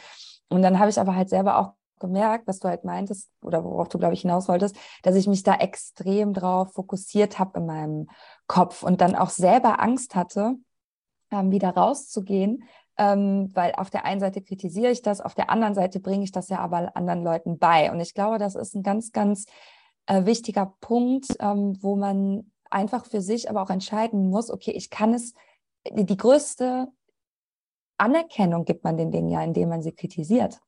Und dann habe ich aber halt selber auch gemerkt, was du halt meintest oder worauf du, glaube ich, hinaus wolltest, dass ich mich da extrem drauf fokussiert habe in meinem Kopf und dann auch selber Angst hatte, ähm, wieder rauszugehen, ähm, weil auf der einen Seite kritisiere ich das, auf der anderen Seite bringe ich das ja aber anderen Leuten bei. Und ich glaube, das ist ein ganz, ganz äh, wichtiger Punkt, ähm, wo man einfach für sich aber auch entscheiden muss, okay, ich kann es, die größte Anerkennung gibt man den Dingen ja, indem man sie kritisiert.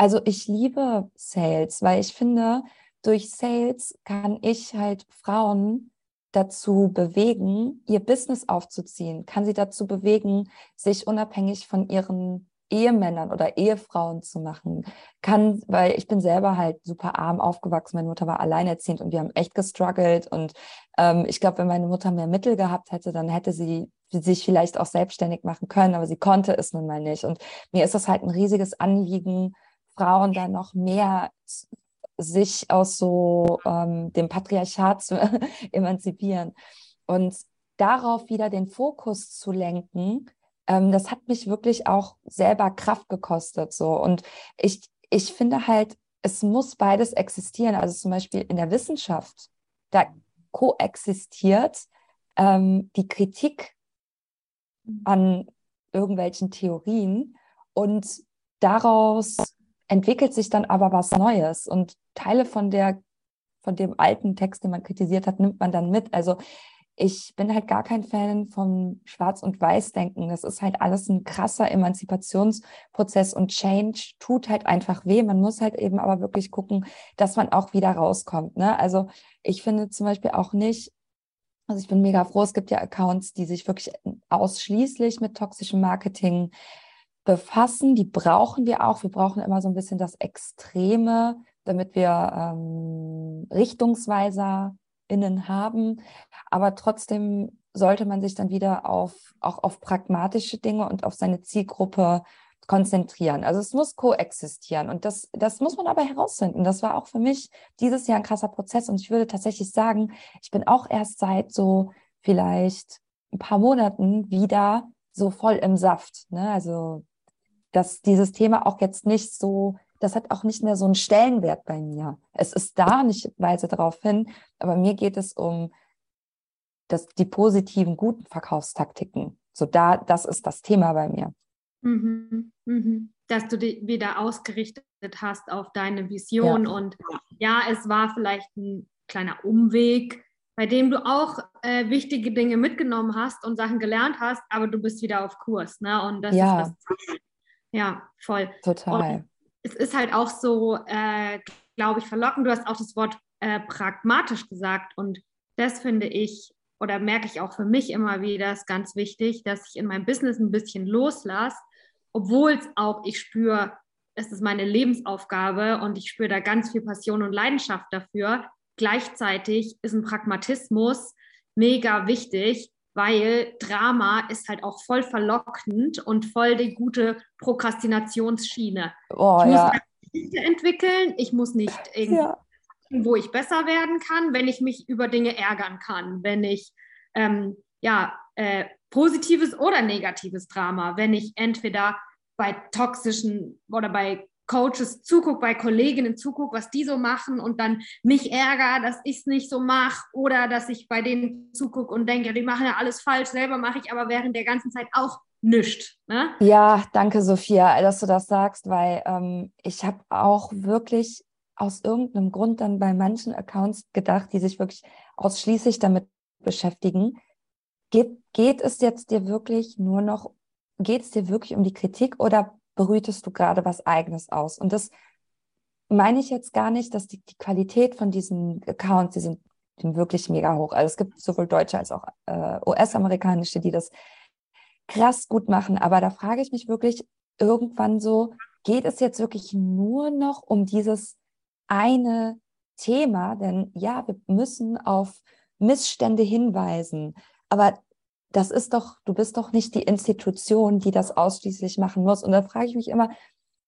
Also ich liebe Sales, weil ich finde, durch Sales kann ich halt Frauen dazu bewegen, ihr Business aufzuziehen, kann sie dazu bewegen, sich unabhängig von ihren Ehemännern oder Ehefrauen zu machen, kann, weil ich bin selber halt super arm aufgewachsen. Meine Mutter war alleinerziehend und wir haben echt gestruggelt. Und ähm, ich glaube, wenn meine Mutter mehr Mittel gehabt hätte, dann hätte sie sich vielleicht auch selbstständig machen können, aber sie konnte es nun mal nicht. Und mir ist das halt ein riesiges Anliegen, Frauen da noch mehr sich aus so ähm, dem Patriarchat zu emanzipieren. Und darauf wieder den Fokus zu lenken, ähm, das hat mich wirklich auch selber Kraft gekostet. So. Und ich, ich finde halt, es muss beides existieren. Also zum Beispiel in der Wissenschaft, da koexistiert ähm, die Kritik an irgendwelchen Theorien und daraus entwickelt sich dann aber was Neues und Teile von der von dem alten Text, den man kritisiert hat, nimmt man dann mit. Also ich bin halt gar kein Fan vom Schwarz- und Weiß-Denken. Das ist halt alles ein krasser Emanzipationsprozess und Change tut halt einfach weh. Man muss halt eben aber wirklich gucken, dass man auch wieder rauskommt. Ne? Also ich finde zum Beispiel auch nicht, also ich bin mega froh, es gibt ja Accounts, die sich wirklich ausschließlich mit toxischem Marketing befassen. Die brauchen wir auch. Wir brauchen immer so ein bisschen das Extreme, damit wir ähm, Richtungsweiser innen haben. Aber trotzdem sollte man sich dann wieder auf, auch auf pragmatische Dinge und auf seine Zielgruppe konzentrieren. Also es muss koexistieren und das, das muss man aber herausfinden. Das war auch für mich dieses Jahr ein krasser Prozess und ich würde tatsächlich sagen, ich bin auch erst seit so vielleicht ein paar Monaten wieder so voll im Saft. Ne? Also dass dieses Thema auch jetzt nicht so das hat auch nicht mehr so einen Stellenwert bei mir. Es ist da, und ich weise darauf hin, aber mir geht es um das, die positiven, guten Verkaufstaktiken. So da, das ist das Thema bei mir. Mhm, mhm. Dass du dich wieder ausgerichtet hast auf deine Vision ja. und ja, es war vielleicht ein kleiner Umweg, bei dem du auch äh, wichtige Dinge mitgenommen hast und Sachen gelernt hast, aber du bist wieder auf Kurs, ne? Und das ja. ist das. Ja, voll. Total. Und es ist halt auch so, äh, glaube ich, verlockend. Du hast auch das Wort äh, pragmatisch gesagt und das finde ich oder merke ich auch für mich immer wieder, ist ganz wichtig, dass ich in meinem Business ein bisschen loslasse, obwohl es auch, ich spüre, es ist meine Lebensaufgabe und ich spüre da ganz viel Passion und Leidenschaft dafür. Gleichzeitig ist ein Pragmatismus mega wichtig, weil Drama ist halt auch voll verlockend und voll die gute Prokrastinationsschiene. Oh, ich muss ja. Geschichte entwickeln, ich muss nicht irgendwie, ja. wo ich besser werden kann, wenn ich mich über Dinge ärgern kann, wenn ich ähm, ja äh, positives oder negatives Drama, wenn ich entweder bei toxischen oder bei Coaches zugucke, bei Kolleginnen zugucke, was die so machen und dann mich ärgere, dass ich es nicht so mache oder dass ich bei denen zugucke und denke, die machen ja alles falsch, selber mache ich aber während der ganzen Zeit auch nichts. Ne? Ja, danke Sophia, dass du das sagst, weil ähm, ich habe auch wirklich aus irgendeinem Grund dann bei manchen Accounts gedacht, die sich wirklich ausschließlich damit beschäftigen. Geht, geht es jetzt dir wirklich nur noch, geht es dir wirklich um die Kritik oder brütest du gerade was Eigenes aus. Und das meine ich jetzt gar nicht, dass die, die Qualität von diesen Accounts, die sind, wirklich mega hoch. Also es gibt sowohl deutsche als auch äh, US-amerikanische, die das krass gut machen. Aber da frage ich mich wirklich irgendwann so, geht es jetzt wirklich nur noch um dieses eine Thema? Denn ja, wir müssen auf Missstände hinweisen. Aber das ist doch, du bist doch nicht die Institution, die das ausschließlich machen muss. Und da frage ich mich immer,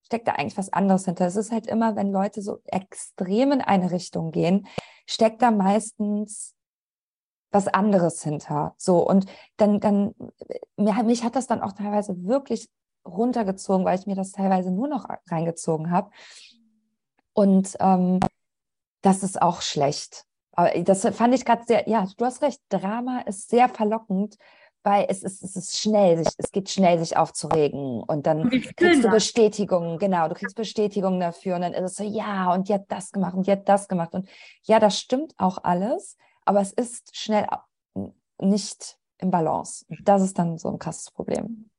steckt da eigentlich was anderes hinter? Es ist halt immer, wenn Leute so extrem in eine Richtung gehen, steckt da meistens was anderes hinter. So, und dann, dann, mich hat das dann auch teilweise wirklich runtergezogen, weil ich mir das teilweise nur noch reingezogen habe. Und ähm, das ist auch schlecht. Aber das fand ich gerade sehr, ja, du hast recht, Drama ist sehr verlockend, weil es ist, es ist schnell, sich, es geht schnell, sich aufzuregen und dann kriegst du Bestätigung, genau, du kriegst Bestätigung dafür und dann ist es so, ja, und die hat das gemacht und die hat das gemacht und ja, das stimmt auch alles, aber es ist schnell nicht im Balance. Das ist dann so ein krasses Problem.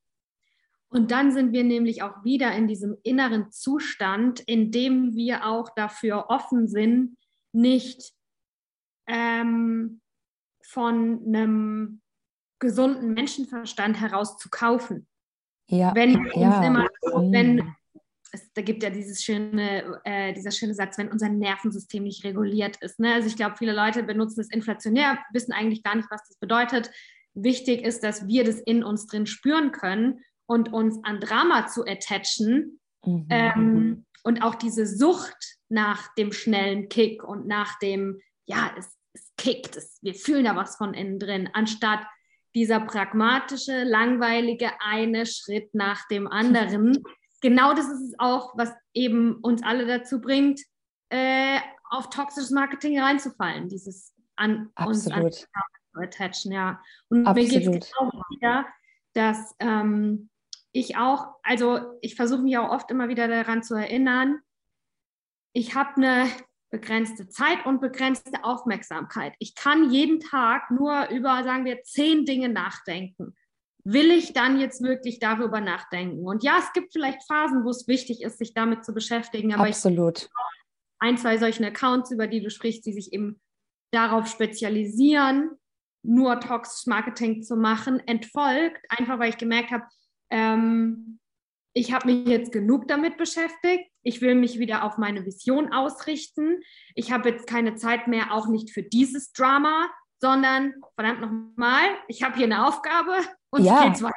Und dann sind wir nämlich auch wieder in diesem inneren Zustand, in dem wir auch dafür offen sind, nicht ähm, von einem gesunden Menschenverstand heraus zu kaufen. Ja. Wenn ja. immer, Mhm. wenn es, da gibt ja dieses schöne, äh, dieser schöne Satz, wenn unser Nervensystem nicht reguliert ist. Ne? Also ich glaube, viele Leute benutzen es inflationär, wissen eigentlich gar nicht, was das bedeutet. Wichtig ist, dass wir das in uns drin spüren können und uns an Drama zu attachen Mhm. ähm, und auch diese Sucht nach dem schnellen Kick und nach dem, ja, es, es kickt, es, wir fühlen da was von innen drin, anstatt dieser pragmatische, langweilige eine Schritt nach dem anderen. Genau das ist es auch, was eben uns alle dazu bringt, äh, auf toxisches Marketing reinzufallen, dieses an uns an Absolut. zu attachen, ja. Und mir geht es Absolut. genau wieder, dass ähm, ich auch, also ich versuche mich auch oft immer wieder daran zu erinnern, ich habe eine begrenzte Zeit und begrenzte Aufmerksamkeit. Ich kann jeden Tag nur über, sagen wir, zehn Dinge nachdenken. Will ich dann jetzt wirklich darüber nachdenken? Und ja, es gibt vielleicht Phasen, wo es wichtig ist, sich damit zu beschäftigen, aber ich Absolut. ein, zwei solchen Accounts, über die du sprichst, die sich eben darauf spezialisieren, nur toxisches Marketing zu machen, entfolgt, einfach weil ich gemerkt habe, ähm, ich habe mich jetzt genug damit beschäftigt. Ich will mich wieder auf meine Vision ausrichten. Ich habe jetzt keine Zeit mehr, auch nicht für dieses Drama, sondern verdammt nochmal, ich habe hier eine Aufgabe und Ja. gehe weiter.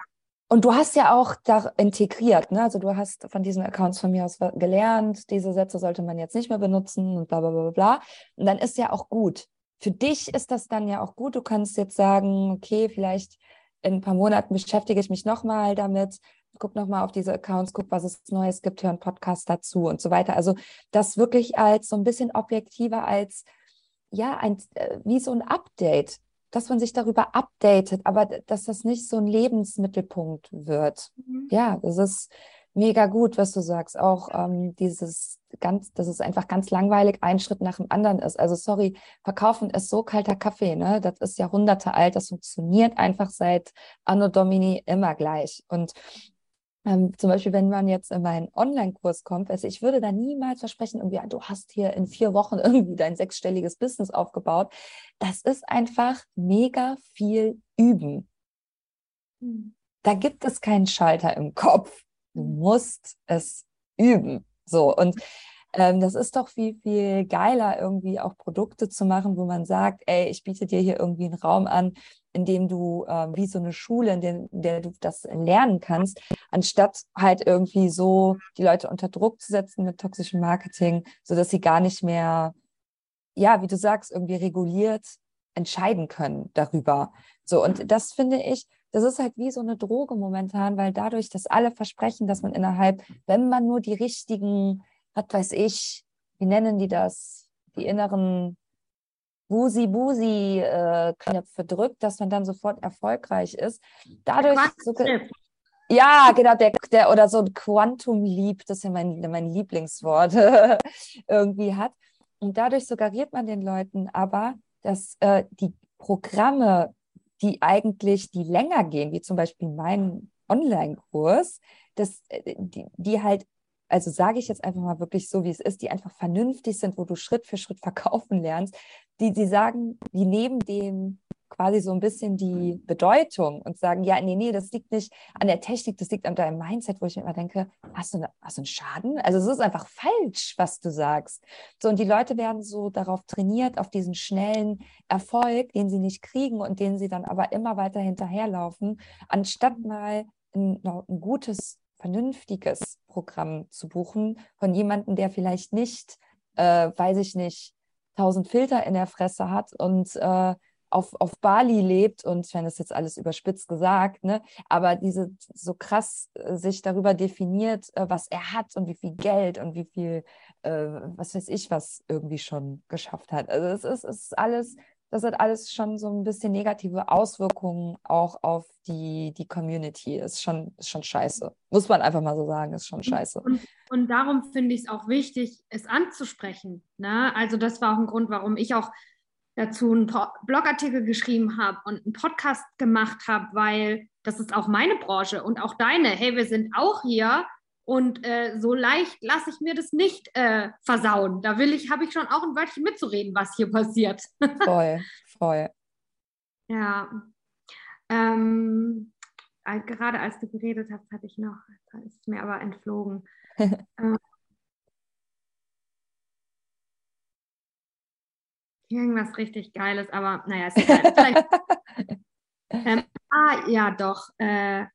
Und du hast ja auch da integriert, ne? Also du hast von diesen Accounts von mir aus gelernt, diese Sätze sollte man jetzt nicht mehr benutzen und bla bla bla bla. Und dann ist ja auch gut. Für dich ist das dann ja auch gut. Du kannst jetzt sagen, okay, vielleicht in ein paar Monaten beschäftige ich mich nochmal damit, guck nochmal auf diese Accounts, guck, was es Neues gibt, höre einen Podcast dazu und so weiter. Also das wirklich als so ein bisschen objektiver, als ja, ein, äh, wie so ein Update, dass man sich darüber updatet, aber dass das nicht so ein Lebensmittelpunkt wird. Mhm. Ja, das ist mega gut, was du sagst. Auch ähm, dieses ganz, dass es einfach ganz langweilig ein Schritt nach dem anderen ist. Also sorry, verkaufen ist so kalter Kaffee, ne? Das ist Jahrhunderte alt, das funktioniert einfach seit Anno Domini immer gleich. Und ähm, zum Beispiel, wenn man jetzt in meinen Online-Kurs kommt, also ich würde da niemals versprechen, irgendwie, du hast hier in vier Wochen irgendwie dein sechsstelliges Business aufgebaut. Das ist einfach mega viel Üben. Mhm. Da gibt es keinen Schalter im Kopf. Du musst es üben. So, und ähm, das ist doch viel, viel geiler, irgendwie auch Produkte zu machen, wo man sagt, ey, ich biete dir hier irgendwie einen Raum an, in dem du ähm, wie so eine Schule, in, der, in der du das lernen kannst, anstatt halt irgendwie so die Leute unter Druck zu setzen mit toxischem Marketing, sodass sie gar nicht mehr, ja, wie du sagst, irgendwie reguliert entscheiden können darüber. So, und das finde ich, das ist halt wie so eine Droge momentan, weil dadurch, dass alle versprechen, dass man innerhalb, wenn man nur die richtigen, was weiß ich, wie nennen die das, die inneren Busi-Busi-Knöpfe drückt, dass man dann sofort erfolgreich ist. Dadurch, so, ja, genau, der, der oder so ein Quantum Leap, das ist ja mein, mein Lieblingswort, irgendwie hat. Und dadurch suggeriert man den Leuten aber, dass äh, die Programme, die eigentlich, die länger gehen, wie zum Beispiel mein Online-Kurs, dass äh, die, die halt, also sage ich jetzt einfach mal wirklich so, wie es ist, die einfach vernünftig sind, wo du Schritt für Schritt verkaufen lernst, die, die sagen, die neben dem quasi so ein bisschen die Bedeutung und sagen, ja, nee, nee, das liegt nicht an der Technik, das liegt an deinem Mindset, wo ich mir immer denke, hast du, hast du einen Schaden? Also es ist einfach falsch, was du sagst. So, und die Leute werden so darauf trainiert, auf diesen schnellen Erfolg, den sie nicht kriegen und den sie dann aber immer weiter hinterherlaufen, anstatt mal ein, ein gutes, vernünftiges Programm zu buchen von jemandem, der vielleicht nicht, äh, weiß ich nicht, tausend Filter in der Fresse hat und äh, auf, auf Bali lebt und meine, das jetzt alles überspitzt gesagt, ne? aber diese so krass äh, sich darüber definiert, äh, was er hat und wie viel Geld und wie viel, äh, was weiß ich, was irgendwie schon geschafft hat. Also es ist, es ist alles, das hat alles schon so ein bisschen negative Auswirkungen auch auf die, die Community. Ist schon, ist schon scheiße. Muss man einfach mal so sagen, ist schon scheiße. Und, und darum finde ich es auch wichtig, es anzusprechen. Ne? Also das war auch ein Grund, warum ich auch dazu einen Blogartikel geschrieben habe und einen Podcast gemacht habe, weil das ist auch meine Branche und auch deine. Hey, wir sind auch hier und äh, so leicht lasse ich mir das nicht äh, versauen. Da will ich, habe ich schon auch ein Wörtchen mitzureden, was hier passiert. Voll, voll. ja. Ähm, gerade als du geredet hast, hatte ich noch, da ist mir aber entflogen. ähm, irgendwas richtig Geiles, aber naja, ist egal. ähm, ah, ja, doch. Äh,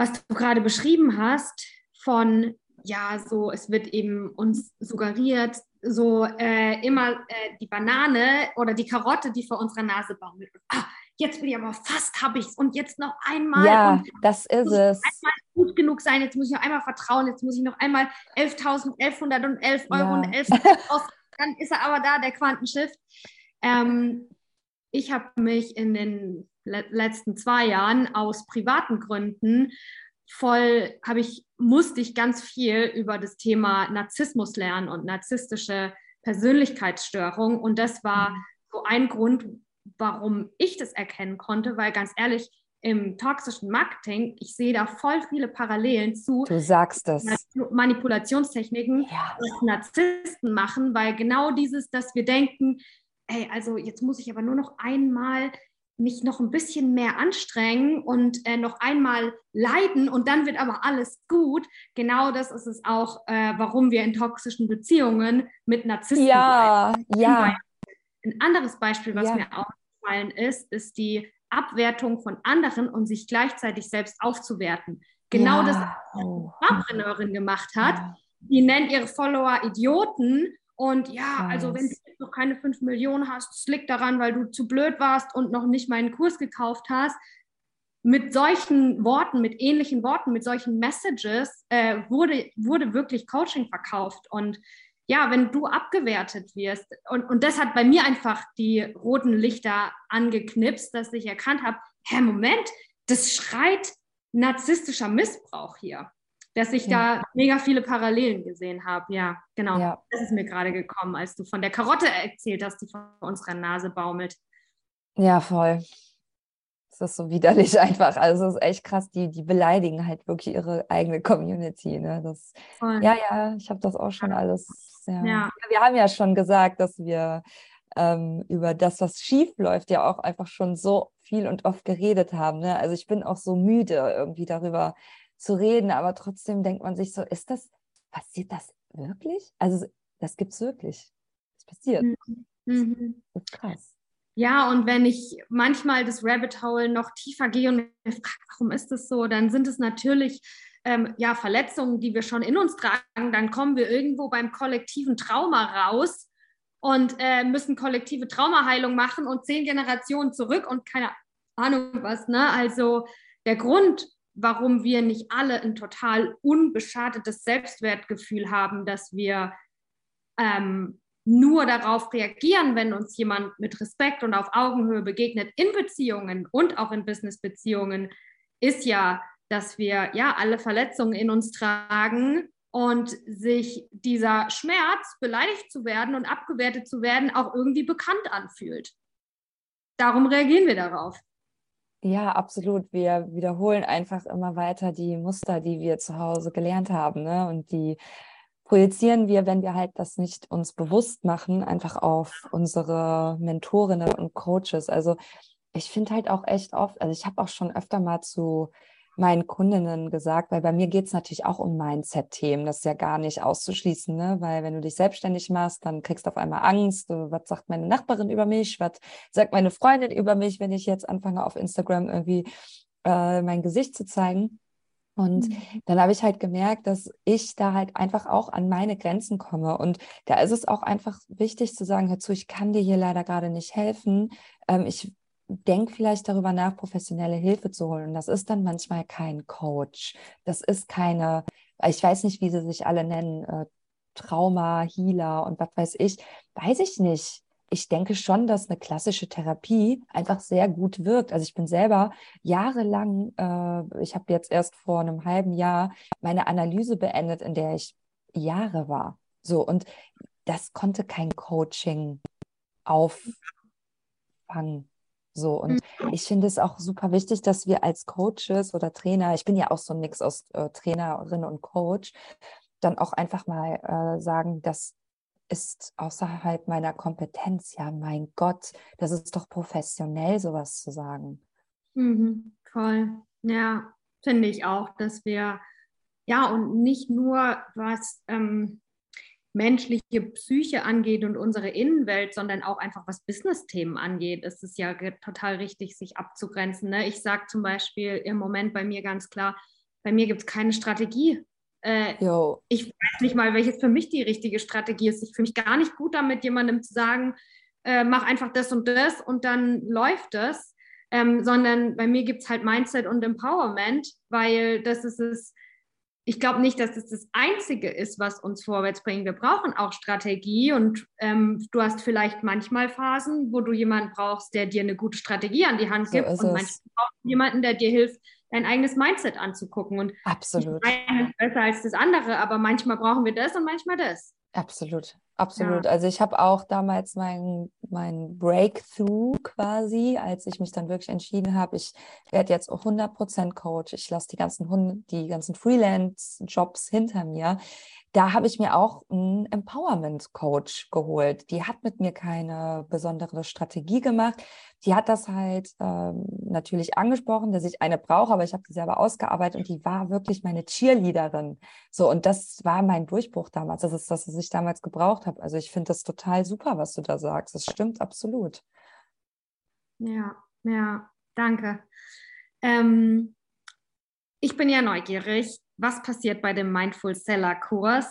was du gerade beschrieben hast, von ja, so, es wird eben uns suggeriert, so äh, immer äh, die Banane oder die Karotte, die vor unserer Nase baumelt. Ah, jetzt bin ich aber fast, habe ich es und jetzt noch einmal. Ja, das ist es. Einmal gut genug sein, jetzt muss ich noch einmal vertrauen, jetzt muss ich noch einmal 11.1111 Euro ja. und 11 aus, dann ist er aber da, der Quantenschiff. Ähm, ich habe mich in den le letzten zwei Jahren aus privaten Gründen voll, habe ich, musste ich ganz viel über das Thema Narzissmus lernen und narzisstische Persönlichkeitsstörung. Und das war mhm. so ein Grund, warum ich das erkennen konnte, weil ganz ehrlich, im toxischen Marketing, ich sehe da voll viele Parallelen zu. Du sagst das. Manipulationstechniken, ja. was Narzissten machen, weil genau dieses, dass wir denken, ey, also jetzt muss ich aber nur noch einmal mich noch ein bisschen mehr anstrengen und äh, noch einmal leiden und dann wird aber alles gut. Genau das ist es auch, äh, warum wir in toxischen Beziehungen mit Narzissten ja, bleiben. Ja, Ein anderes Beispiel, was ja. mir aufgefallen ist, ist die Abwertung von anderen und sich gleichzeitig selbst aufzuwerten. Genau ja. das, was die Farbrennerin gemacht hat. Die nennt ihre Follower Idioten und ja, Was? also wenn du jetzt noch keine 5 Millionen hast, es liegt daran, weil du zu blöd warst und noch nicht meinen Kurs gekauft hast. Mit solchen Worten, mit ähnlichen Worten, mit solchen Messages äh, wurde, wurde wirklich Coaching verkauft. Und ja, wenn du abgewertet wirst, und, und das hat bei mir einfach die roten Lichter angeknipst, dass ich erkannt habe, Hä, Moment, das schreit narzisstischer Missbrauch hier dass ich ja. da mega viele Parallelen gesehen habe. Ja, genau. Ja. Das ist mir gerade gekommen, als du von der Karotte erzählt hast, die vor unserer Nase baumelt. Ja, voll. Das ist so widerlich einfach. Also es ist echt krass, die, die beleidigen halt wirklich ihre eigene Community. Ne? Das, ja, ja, ich habe das auch schon alles. Ja. ja. Wir haben ja schon gesagt, dass wir ähm, über das, was schief läuft, ja auch einfach schon so viel und oft geredet haben. Ne? Also ich bin auch so müde, irgendwie darüber zu reden, aber trotzdem denkt man sich so, ist das, passiert das wirklich? Also das gibt es wirklich. Das passiert. Mhm. mhm. Das ist krass. Ja, und wenn ich manchmal das Rabbit Hole noch tiefer gehe und mir frage, warum ist das so, dann sind es natürlich ähm, ja, Verletzungen, die wir schon in uns tragen. Dann kommen wir irgendwo beim kollektiven Trauma raus und äh, müssen kollektive Traumaheilung machen und zehn Generationen zurück und keine Ahnung was. Ne? Also der Grund, warum wir nicht alle ein total unbeschadetes Selbstwertgefühl haben, dass wir ähm, nur darauf reagieren, wenn uns jemand mit Respekt und auf Augenhöhe begegnet in Beziehungen und auch in Businessbeziehungen, ist ja, dass wir ja alle Verletzungen in uns tragen und sich dieser Schmerz, beleidigt zu werden und abgewertet zu werden, auch irgendwie bekannt anfühlt. Darum reagieren wir darauf. Ja, absolut. Wir wiederholen einfach immer weiter die Muster, die wir zu Hause gelernt haben. Ne? Und die projizieren wir, wenn wir halt das nicht uns bewusst machen, einfach auf unsere Mentorinnen und Coaches. Also ich finde halt auch echt oft, also ich habe auch schon öfter mal zu meinen Kundinnen gesagt, weil bei mir geht es natürlich auch um Mindset-Themen. Das ist ja gar nicht auszuschließen, ne? weil wenn du dich selbstständig machst, dann kriegst du auf einmal Angst. Was sagt meine Nachbarin über mich? Was sagt meine Freundin über mich, wenn ich jetzt anfange, auf Instagram irgendwie äh, mein Gesicht zu zeigen? Und mhm. dann habe ich halt gemerkt, dass ich da halt einfach auch an meine Grenzen komme. Und da ist es auch einfach wichtig zu sagen, hör zu, ich kann dir hier leider gerade nicht helfen. Ähm, ich denk vielleicht darüber nach, professionelle Hilfe zu holen. Und das ist dann manchmal kein Coach. Das ist keine, ich weiß nicht, wie sie sich alle nennen, äh, Trauma, Healer und was weiß ich. Weiß ich nicht. Ich denke schon, dass eine klassische Therapie einfach sehr gut wirkt. Also ich bin selber jahrelang, äh, ich habe jetzt erst vor einem halben Jahr meine Analyse beendet, in der ich Jahre war. So, und das konnte kein Coaching auffangen. So, und mhm. ich finde es auch super wichtig, dass wir als Coaches oder Trainer, ich bin ja auch so ein Mix aus äh, Trainerin und Coach, dann auch einfach mal äh, sagen, das ist außerhalb meiner Kompetenz. Ja, mein Gott, das ist doch professionell, sowas zu sagen. Mhm, voll. Ja, finde ich auch, dass wir, ja, und nicht nur was ähm, menschliche Psyche angeht und unsere Innenwelt, sondern auch einfach was Business-Themen angeht, ist es ja total richtig, sich abzugrenzen. Ne? Ich sage zum Beispiel im Moment bei mir ganz klar, bei mir gibt es keine Strategie. Äh, ich weiß nicht mal, welches für mich die richtige Strategie ist. Ich fühle mich gar nicht gut damit, jemandem zu sagen, äh, mach einfach das und das und dann läuft es. Ähm, sondern bei mir gibt es halt Mindset und Empowerment, weil das ist es, ich glaube nicht, dass das das Einzige ist, was uns vorwärts bringt. Wir brauchen auch Strategie und ähm, du hast vielleicht manchmal Phasen, wo du jemanden brauchst, der dir eine gute Strategie an die Hand so gibt und manchmal brauchst du jemanden, der dir hilft, dein eigenes Mindset anzugucken. Und Absolut. Das eine ist besser als das andere, aber manchmal brauchen wir das und manchmal das. Absolut, absolut. Ja. Also ich habe auch damals mein, mein Breakthrough quasi, als ich mich dann wirklich entschieden habe, ich werde jetzt 100% Coach, ich lasse die ganzen, die ganzen Freelance-Jobs hinter mir da habe ich mir auch einen Empowerment-Coach geholt. Die hat mit mir keine besondere Strategie gemacht. Die hat das halt ähm, natürlich angesprochen, dass ich eine brauche, aber ich habe sie selber ausgearbeitet und die war wirklich meine Cheerleaderin. So, und das war mein Durchbruch damals. Das ist das, was ich damals gebraucht habe. Also ich finde das total super, was du da sagst. Das stimmt absolut. Ja, ja, danke. Ähm, ich bin ja neugierig was passiert bei dem Mindful Seller Kurs.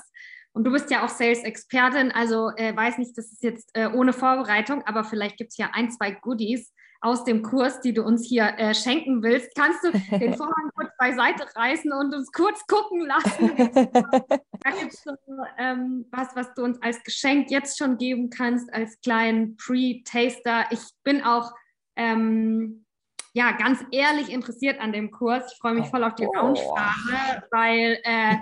Und du bist ja auch Sales-Expertin, also äh, weiß nicht, das ist jetzt äh, ohne Vorbereitung, aber vielleicht gibt es ja ein, zwei Goodies aus dem Kurs, die du uns hier äh, schenken willst. Kannst du den Vorhang kurz beiseite reißen und uns kurz gucken lassen? da gibt es so, ähm, was, was du uns als Geschenk jetzt schon geben kannst, als kleinen Pre-Taster. Ich bin auch ähm, ja, ganz ehrlich interessiert an dem Kurs. Ich freue mich voll auf die oh. Lounge-Phase, weil äh,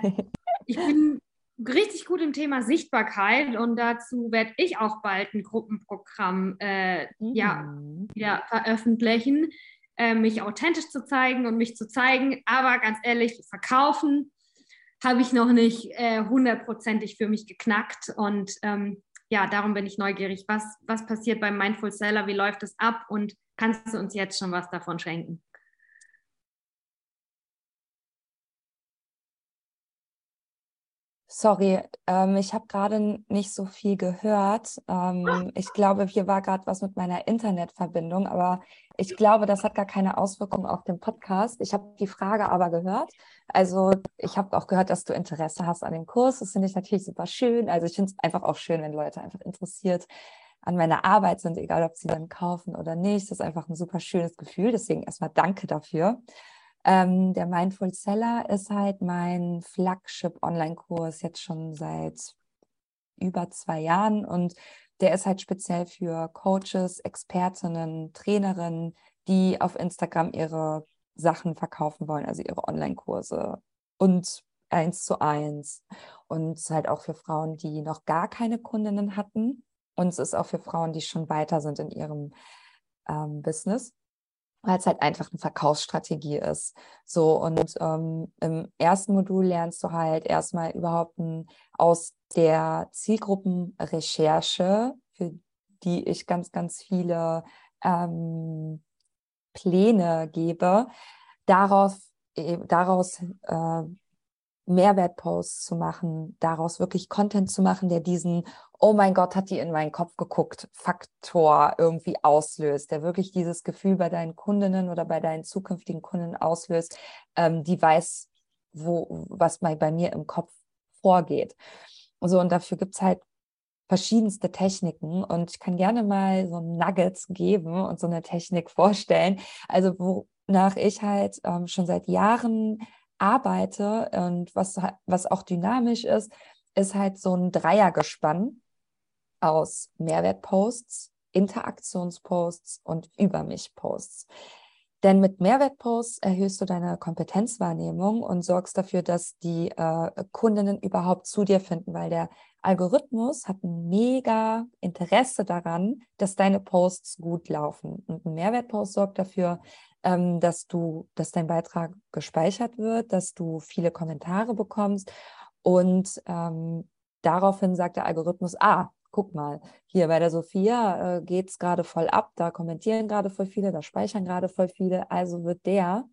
ich bin richtig gut im Thema Sichtbarkeit und dazu werde ich auch bald ein Gruppenprogramm äh, mhm. ja, wieder veröffentlichen, äh, mich authentisch zu zeigen und mich zu zeigen. Aber ganz ehrlich, verkaufen habe ich noch nicht äh, hundertprozentig für mich geknackt und ähm, ja, darum bin ich neugierig. Was, was passiert beim Mindful Seller? Wie läuft es ab? Und kannst du uns jetzt schon was davon schenken? Sorry, ähm, ich habe gerade nicht so viel gehört. Ähm, ich glaube, hier war gerade was mit meiner Internetverbindung, aber ich glaube, das hat gar keine Auswirkung auf den Podcast. Ich habe die Frage aber gehört. Also ich habe auch gehört, dass du Interesse hast an dem Kurs. Das finde ich natürlich super schön. Also ich finde es einfach auch schön, wenn Leute einfach interessiert an meiner Arbeit sind, egal ob sie dann kaufen oder nicht. Das ist einfach ein super schönes Gefühl. Deswegen erstmal danke dafür. Ähm, der Mindful Seller ist halt mein Flagship-Online-Kurs jetzt schon seit über zwei Jahren und der ist halt speziell für Coaches, Expertinnen, Trainerinnen, die auf Instagram ihre Sachen verkaufen wollen, also ihre Online-Kurse und eins zu eins. Und halt auch für Frauen, die noch gar keine Kundinnen hatten. Und es ist auch für Frauen, die schon weiter sind in ihrem ähm, Business weil es halt einfach eine Verkaufsstrategie ist. So, und ähm, im ersten Modul lernst du halt erstmal überhaupt ein, aus der Zielgruppenrecherche, für die ich ganz, ganz viele ähm, Pläne gebe, darauf, äh, daraus äh, Mehrwertposts zu machen, daraus wirklich Content zu machen, der diesen, oh mein Gott, hat die in meinen Kopf geguckt, Faktor irgendwie auslöst, der wirklich dieses Gefühl bei deinen Kundinnen oder bei deinen zukünftigen Kunden auslöst, ähm, die weiß, wo, was bei mir im Kopf vorgeht. So, und dafür gibt es halt verschiedenste Techniken und ich kann gerne mal so Nuggets geben und so eine Technik vorstellen. Also wonach ich halt ähm, schon seit Jahren arbeite und was, was auch dynamisch ist, ist halt so ein Dreiergespann aus Mehrwertposts, Interaktionsposts und Über mich Posts. Denn mit Mehrwertposts erhöhst du deine Kompetenzwahrnehmung und sorgst dafür, dass die äh, Kundinnen überhaupt zu dir finden, weil der Algorithmus hat ein mega Interesse daran, dass deine Posts gut laufen. Und ein Mehrwertpost sorgt dafür, ähm, dass du, dass dein Beitrag gespeichert wird, dass du viele Kommentare bekommst. Und ähm, daraufhin sagt der Algorithmus, ah, guck mal, hier bei der Sophia äh, geht es gerade voll ab, da kommentieren gerade voll viele, da speichern gerade voll viele, also wird der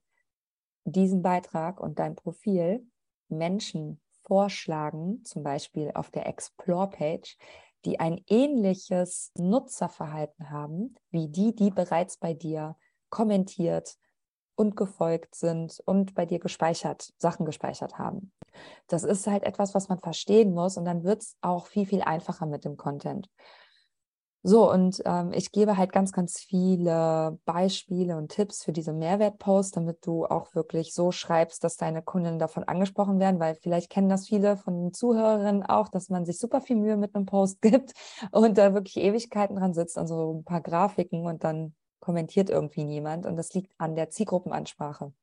diesen Beitrag und dein Profil Menschen vorschlagen, zum Beispiel auf der Explore-Page, die ein ähnliches Nutzerverhalten haben wie die, die bereits bei dir kommentiert und gefolgt sind und bei dir gespeichert, Sachen gespeichert haben. Das ist halt etwas, was man verstehen muss und dann wird es auch viel, viel einfacher mit dem Content. So, und ähm, ich gebe halt ganz, ganz viele Beispiele und Tipps für diese Mehrwertposts, damit du auch wirklich so schreibst, dass deine Kunden davon angesprochen werden, weil vielleicht kennen das viele von den Zuhörerinnen auch, dass man sich super viel Mühe mit einem Post gibt und da wirklich Ewigkeiten dran sitzt an so ein paar Grafiken und dann kommentiert irgendwie niemand. Und das liegt an der Zielgruppenansprache.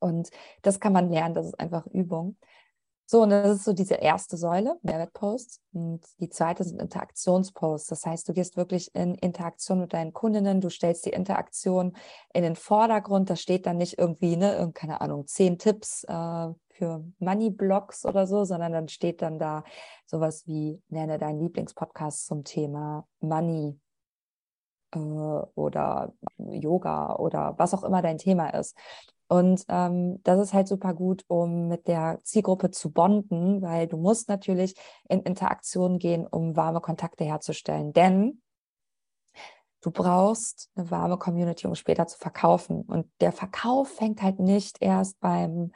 Und das kann man lernen, das ist einfach Übung. So, und das ist so diese erste Säule, Mehrwertposts. Und die zweite sind Interaktionsposts. Das heißt, du gehst wirklich in Interaktion mit deinen Kundinnen, du stellst die Interaktion in den Vordergrund. Da steht dann nicht irgendwie, ne, keine Ahnung, zehn Tipps äh, für Money-Blogs oder so, sondern dann steht dann da sowas wie, nenne deinen Lieblingspodcast zum Thema Money äh, oder Yoga oder was auch immer dein Thema ist. Und ähm, das ist halt super gut, um mit der Zielgruppe zu bonden, weil du musst natürlich in Interaktion gehen, um warme Kontakte herzustellen. Denn du brauchst eine warme Community, um später zu verkaufen. Und der Verkauf fängt halt nicht erst beim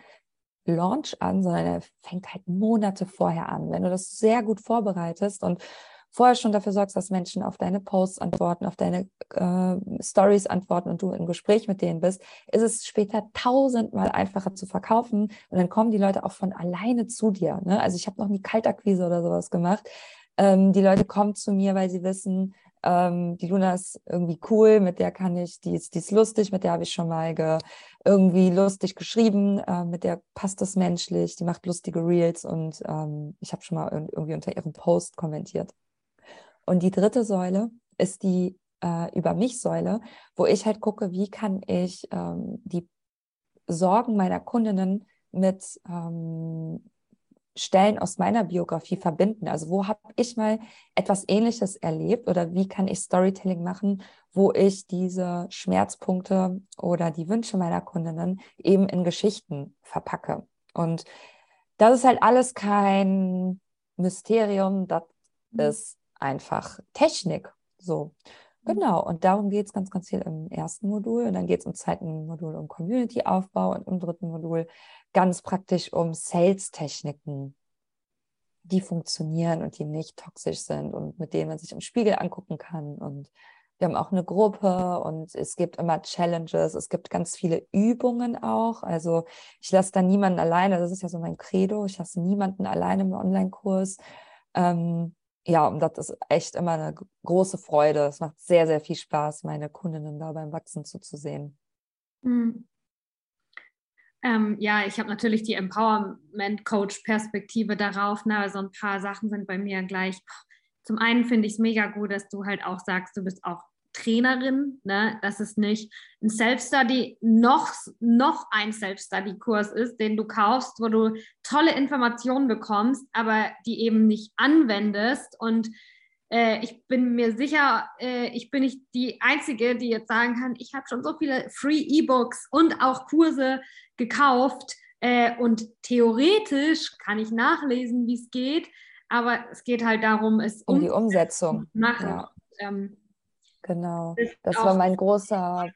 Launch an, sondern er fängt halt Monate vorher an. Wenn du das sehr gut vorbereitest und vorher schon dafür sorgst, dass Menschen auf deine Posts antworten, auf deine äh, Stories antworten und du im Gespräch mit denen bist, ist es später tausendmal einfacher zu verkaufen und dann kommen die Leute auch von alleine zu dir. Ne? Also ich habe noch nie Kaltakquise oder sowas gemacht. Ähm, die Leute kommen zu mir, weil sie wissen, ähm, die Luna ist irgendwie cool, mit der kann ich, die ist, die ist lustig, mit der habe ich schon mal ge, irgendwie lustig geschrieben, äh, mit der passt es menschlich, die macht lustige Reels und ähm, ich habe schon mal irgendwie unter ihrem Post kommentiert. Und die dritte Säule ist die äh, Über mich-Säule, wo ich halt gucke, wie kann ich ähm, die Sorgen meiner Kundinnen mit ähm, Stellen aus meiner Biografie verbinden. Also wo habe ich mal etwas Ähnliches erlebt oder wie kann ich Storytelling machen, wo ich diese Schmerzpunkte oder die Wünsche meiner Kundinnen eben in Geschichten verpacke. Und das ist halt alles kein Mysterium, das mhm. ist einfach Technik. So. Mhm. Genau, und darum geht es ganz, ganz viel im ersten Modul. Und dann geht es im zweiten Modul um Community-Aufbau und im dritten Modul ganz praktisch um Sales-Techniken, die funktionieren und die nicht toxisch sind und mit denen man sich im Spiegel angucken kann. Und wir haben auch eine Gruppe und es gibt immer Challenges, es gibt ganz viele Übungen auch. Also ich lasse da niemanden alleine, das ist ja so mein Credo, ich lasse niemanden alleine im Online-Kurs. Ähm, ja, und das ist echt immer eine große Freude. Es macht sehr, sehr viel Spaß, meine Kundinnen da beim Wachsen zuzusehen. Mhm. Ähm, ja, ich habe natürlich die Empowerment-Coach-Perspektive darauf. Ne? So ein paar Sachen sind bei mir gleich. Zum einen finde ich es mega gut, dass du halt auch sagst, du bist auch Trainerin, ne? dass es nicht ein Self-Study noch, noch ein Self-Study-Kurs ist, den du kaufst, wo du tolle Informationen bekommst, aber die eben nicht anwendest. Und äh, ich bin mir sicher, äh, ich bin nicht die Einzige, die jetzt sagen kann, ich habe schon so viele Free E-Books und auch Kurse gekauft. Äh, und theoretisch kann ich nachlesen, wie es geht, aber es geht halt darum, es um, um die Umsetzung. Machen. Ja. Ähm, Genau. Das war mein großer,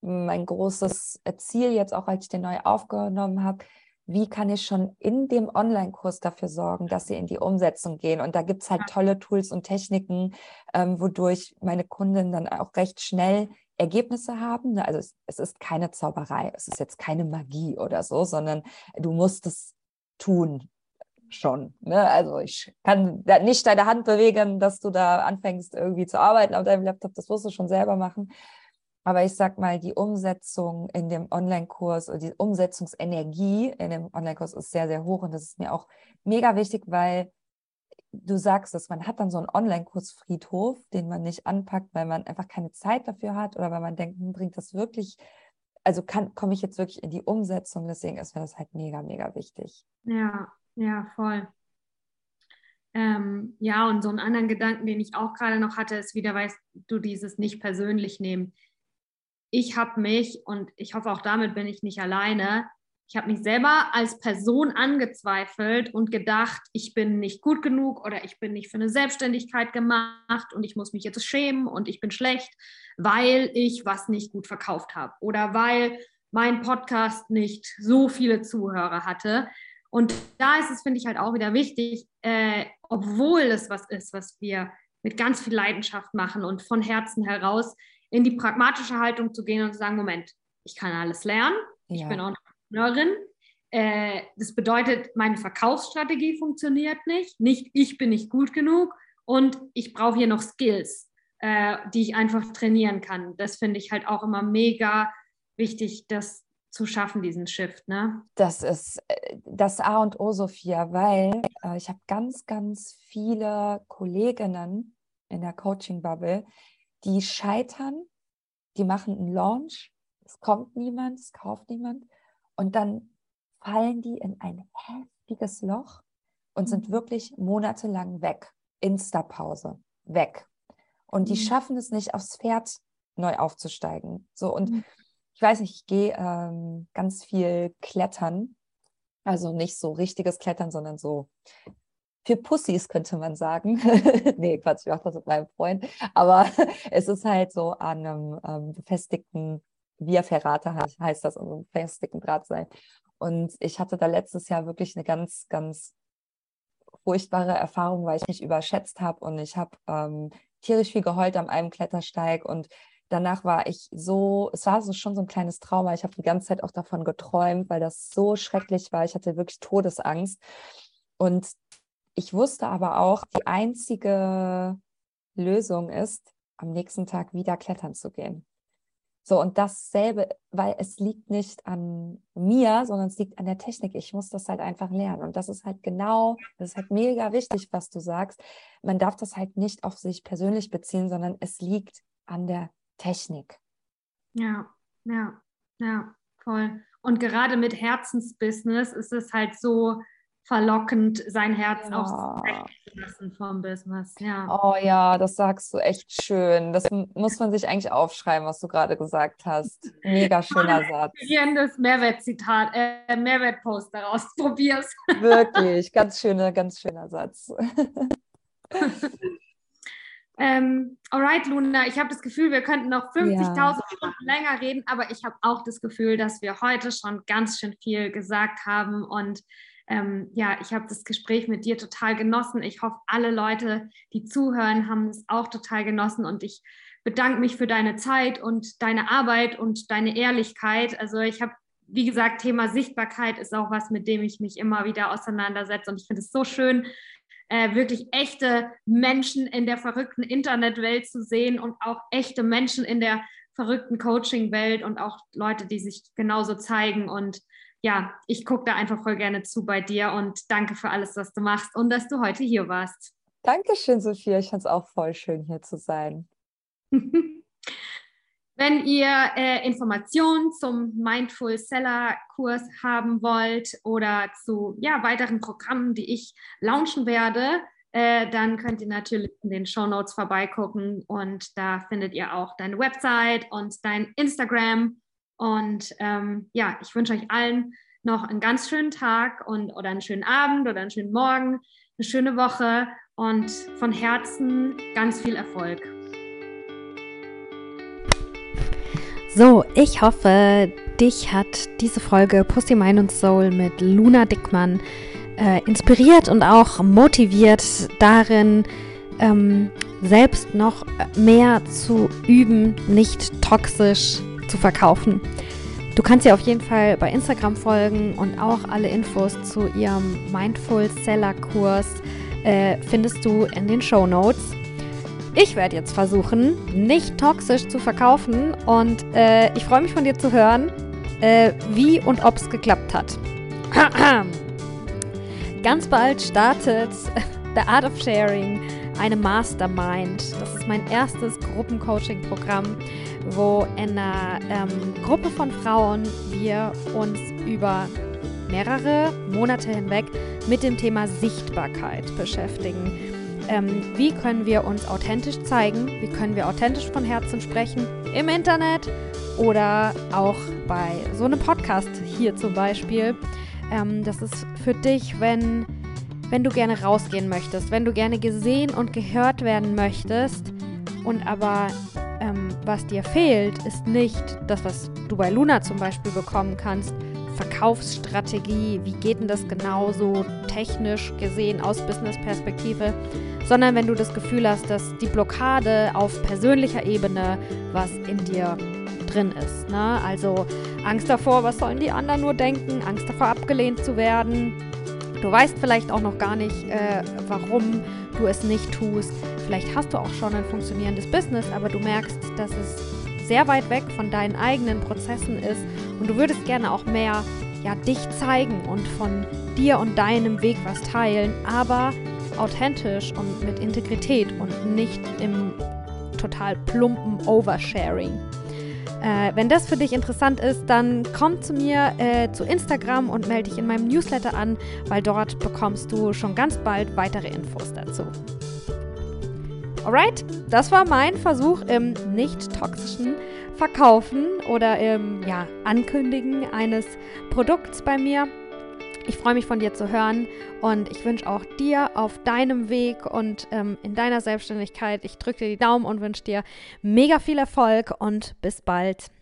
mein großes Ziel jetzt auch, als ich den neu aufgenommen habe. Wie kann ich schon in dem Online-Kurs dafür sorgen, dass sie in die Umsetzung gehen? Und da gibt es halt tolle Tools und Techniken, ähm, wodurch meine Kunden dann auch recht schnell Ergebnisse haben. Ne? Also es, es, ist keine Zauberei, es ist jetzt keine Magie oder so, sondern du musst es tun schon. Ne? Also ich kann nicht deine Hand bewegen, dass du da anfängst irgendwie zu arbeiten auf deinem Laptop, das wirst du schon selber machen. Aber ich sag mal, die Umsetzung in dem Online-Kurs oder die Umsetzungsenergie in dem Online-Kurs ist sehr, sehr hoch und das ist mir auch mega wichtig, weil du sagst es, man hat dann so einen Online-Kurs-Friedhof, den man nicht anpackt, weil man einfach keine Zeit dafür hat oder weil man denkt, hm, bringt das wirklich, also komme ich jetzt wirklich in die Umsetzung, deswegen ist mir das halt mega, mega wichtig. Ja, ja, voll. Ähm, ja, und so einen anderen Gedanken, den ich auch gerade noch hatte, ist wieder, weißt du, dieses nicht persönlich nehmen. ich habe mich, und ich hoffe auch damit bin ich nicht alleine, ich habe mich selber als Person angezweifelt und gedacht, ich bin nicht gut genug oder ich bin nicht für eine Selbstständigkeit gemacht und ich muss mich jetzt schämen und ich bin schlecht, weil ich was nicht gut verkauft habe oder weil mein Podcast nicht so viele Zuhörer hatte. Und da ist es, finde ich, halt auch wieder wichtig, äh, obwohl es was ist, was wir mit ganz viel Leidenschaft machen und von Herzen heraus in die pragmatische Haltung zu gehen und zu sagen, Moment, ich kann alles lernen, ja. ich bin auch Entrepreneurin. Äh, das bedeutet, meine Verkaufsstrategie funktioniert nicht, nicht ich bin nicht gut genug und ich brauche hier noch Skills, äh, die ich einfach trainieren kann. Das finde ich halt auch immer mega wichtig, das zu schaffen, diesen Shift. Ne? Das ist äh, das A und O, Sophia, weil äh, ich habe ganz, ganz viele Kolleginnen in der Coaching-Bubble, die scheitern, die machen einen Launch, es kommt niemand, es kauft niemand und dann fallen die in ein heftiges Loch und sind mhm. wirklich monatelang weg. Insta-Pause, weg. Und die mhm. schaffen es nicht, aufs Pferd neu aufzusteigen. So, und mhm. Ich weiß nicht, ich gehe ähm, ganz viel klettern. Also nicht so richtiges Klettern, sondern so für Pussys, könnte man sagen. nee, Quatsch, ich mache das mit meinem Freund. Aber es ist halt so an einem ähm, befestigten Via Ferrata heißt das, also ein festigen Drahtseil. Und ich hatte da letztes Jahr wirklich eine ganz, ganz furchtbare Erfahrung, weil ich mich überschätzt habe und ich habe ähm, tierisch viel geheult an einem Klettersteig und danach war ich so, es war so schon so ein kleines Trauma. Ich habe die ganze Zeit auch davon geträumt, weil das so schrecklich war. Ich hatte wirklich Todesangst. Und ich wusste aber auch, die einzige Lösung ist, am nächsten Tag wieder klettern zu gehen. So, und dasselbe, weil es liegt nicht an mir, sondern es liegt an der Technik. Ich muss das halt einfach lernen. Und das ist halt genau, das ist halt mega wichtig, was du sagst. Man darf das halt nicht auf sich persönlich beziehen, sondern es liegt an der Technik. Ja, ja, ja, voll. Und gerade mit Herzensbusiness ist es halt so, verlockend, sein Herz ja. auch zu lassen vom Business. Ja. Oh ja, das sagst du echt schön. Das muss man sich eigentlich aufschreiben, was du gerade gesagt hast. Mega schöner Satz. Inspirierendes Mehrwertzitat, äh, Mehrwertpost daraus. Probier's. Wirklich, ganz schöner, ganz schöner Satz. Ähm, alright, Luna, ich habe das Gefühl, wir könnten noch 50.000 ja. Stunden länger reden, aber ich habe auch das Gefühl, dass wir heute schon ganz schön viel gesagt haben und ähm, ja, ich habe das Gespräch mit dir total genossen. Ich hoffe, alle Leute, die zuhören, haben es auch total genossen und ich bedanke mich für deine Zeit und deine Arbeit und deine Ehrlichkeit. Also ich habe, wie gesagt, Thema Sichtbarkeit ist auch was, mit dem ich mich immer wieder auseinandersetze und ich finde es so schön, äh, wirklich echte Menschen in der verrückten Internetwelt zu sehen und auch echte Menschen in der verrückten Coaching-Welt und auch Leute, die sich genauso zeigen und ja, ich gucke da einfach voll gerne zu bei dir und danke für alles, was du machst und dass du heute hier warst. Dankeschön, Sophia. Ich fand es auch voll schön, hier zu sein. Wenn ihr äh, Informationen zum Mindful Seller Kurs haben wollt oder zu ja, weiteren Programmen, die ich launchen werde, äh, dann könnt ihr natürlich in den Show Notes vorbeigucken und da findet ihr auch deine Website und dein Instagram und ähm, ja, ich wünsche euch allen noch einen ganz schönen Tag und oder einen schönen Abend oder einen schönen Morgen, eine schöne Woche und von Herzen ganz viel Erfolg. So, ich hoffe, dich hat diese Folge Pussy Mind und Soul mit Luna Dickmann äh, inspiriert und auch motiviert darin, ähm, selbst noch mehr zu üben, nicht toxisch zu verkaufen. Du kannst ihr auf jeden Fall bei Instagram folgen und auch alle Infos zu ihrem Mindful Seller Kurs äh, findest du in den Show Notes. Ich werde jetzt versuchen, nicht toxisch zu verkaufen und äh, ich freue mich von dir zu hören, äh, wie und ob es geklappt hat. Ganz bald startet The Art of Sharing eine Mastermind. Das ist mein erstes Gruppencoaching-Programm wo in einer ähm, Gruppe von Frauen wir uns über mehrere Monate hinweg mit dem Thema Sichtbarkeit beschäftigen. Ähm, wie können wir uns authentisch zeigen, wie können wir authentisch von Herzen sprechen? Im Internet oder auch bei so einem Podcast hier zum Beispiel. Ähm, das ist für dich, wenn, wenn du gerne rausgehen möchtest, wenn du gerne gesehen und gehört werden möchtest. Und aber ähm, was dir fehlt, ist nicht das, was du bei Luna zum Beispiel bekommen kannst, Verkaufsstrategie, wie geht denn das genau so technisch gesehen aus Business-Perspektive, sondern wenn du das Gefühl hast, dass die Blockade auf persönlicher Ebene was in dir drin ist. Ne? Also Angst davor, was sollen die anderen nur denken, Angst davor abgelehnt zu werden. Du weißt vielleicht auch noch gar nicht, äh, warum du es nicht tust. Vielleicht hast du auch schon ein funktionierendes Business, aber du merkst, dass es sehr weit weg von deinen eigenen Prozessen ist und du würdest gerne auch mehr ja, dich zeigen und von dir und deinem Weg was teilen, aber authentisch und mit Integrität und nicht im total plumpen Oversharing. Äh, wenn das für dich interessant ist, dann komm zu mir äh, zu Instagram und melde dich in meinem Newsletter an, weil dort bekommst du schon ganz bald weitere Infos dazu. Alright, das war mein Versuch im nicht toxischen Verkaufen oder im ja, Ankündigen eines Produkts bei mir. Ich freue mich von dir zu hören und ich wünsche auch dir auf deinem Weg und ähm, in deiner Selbstständigkeit, ich drücke dir die Daumen und wünsche dir mega viel Erfolg und bis bald.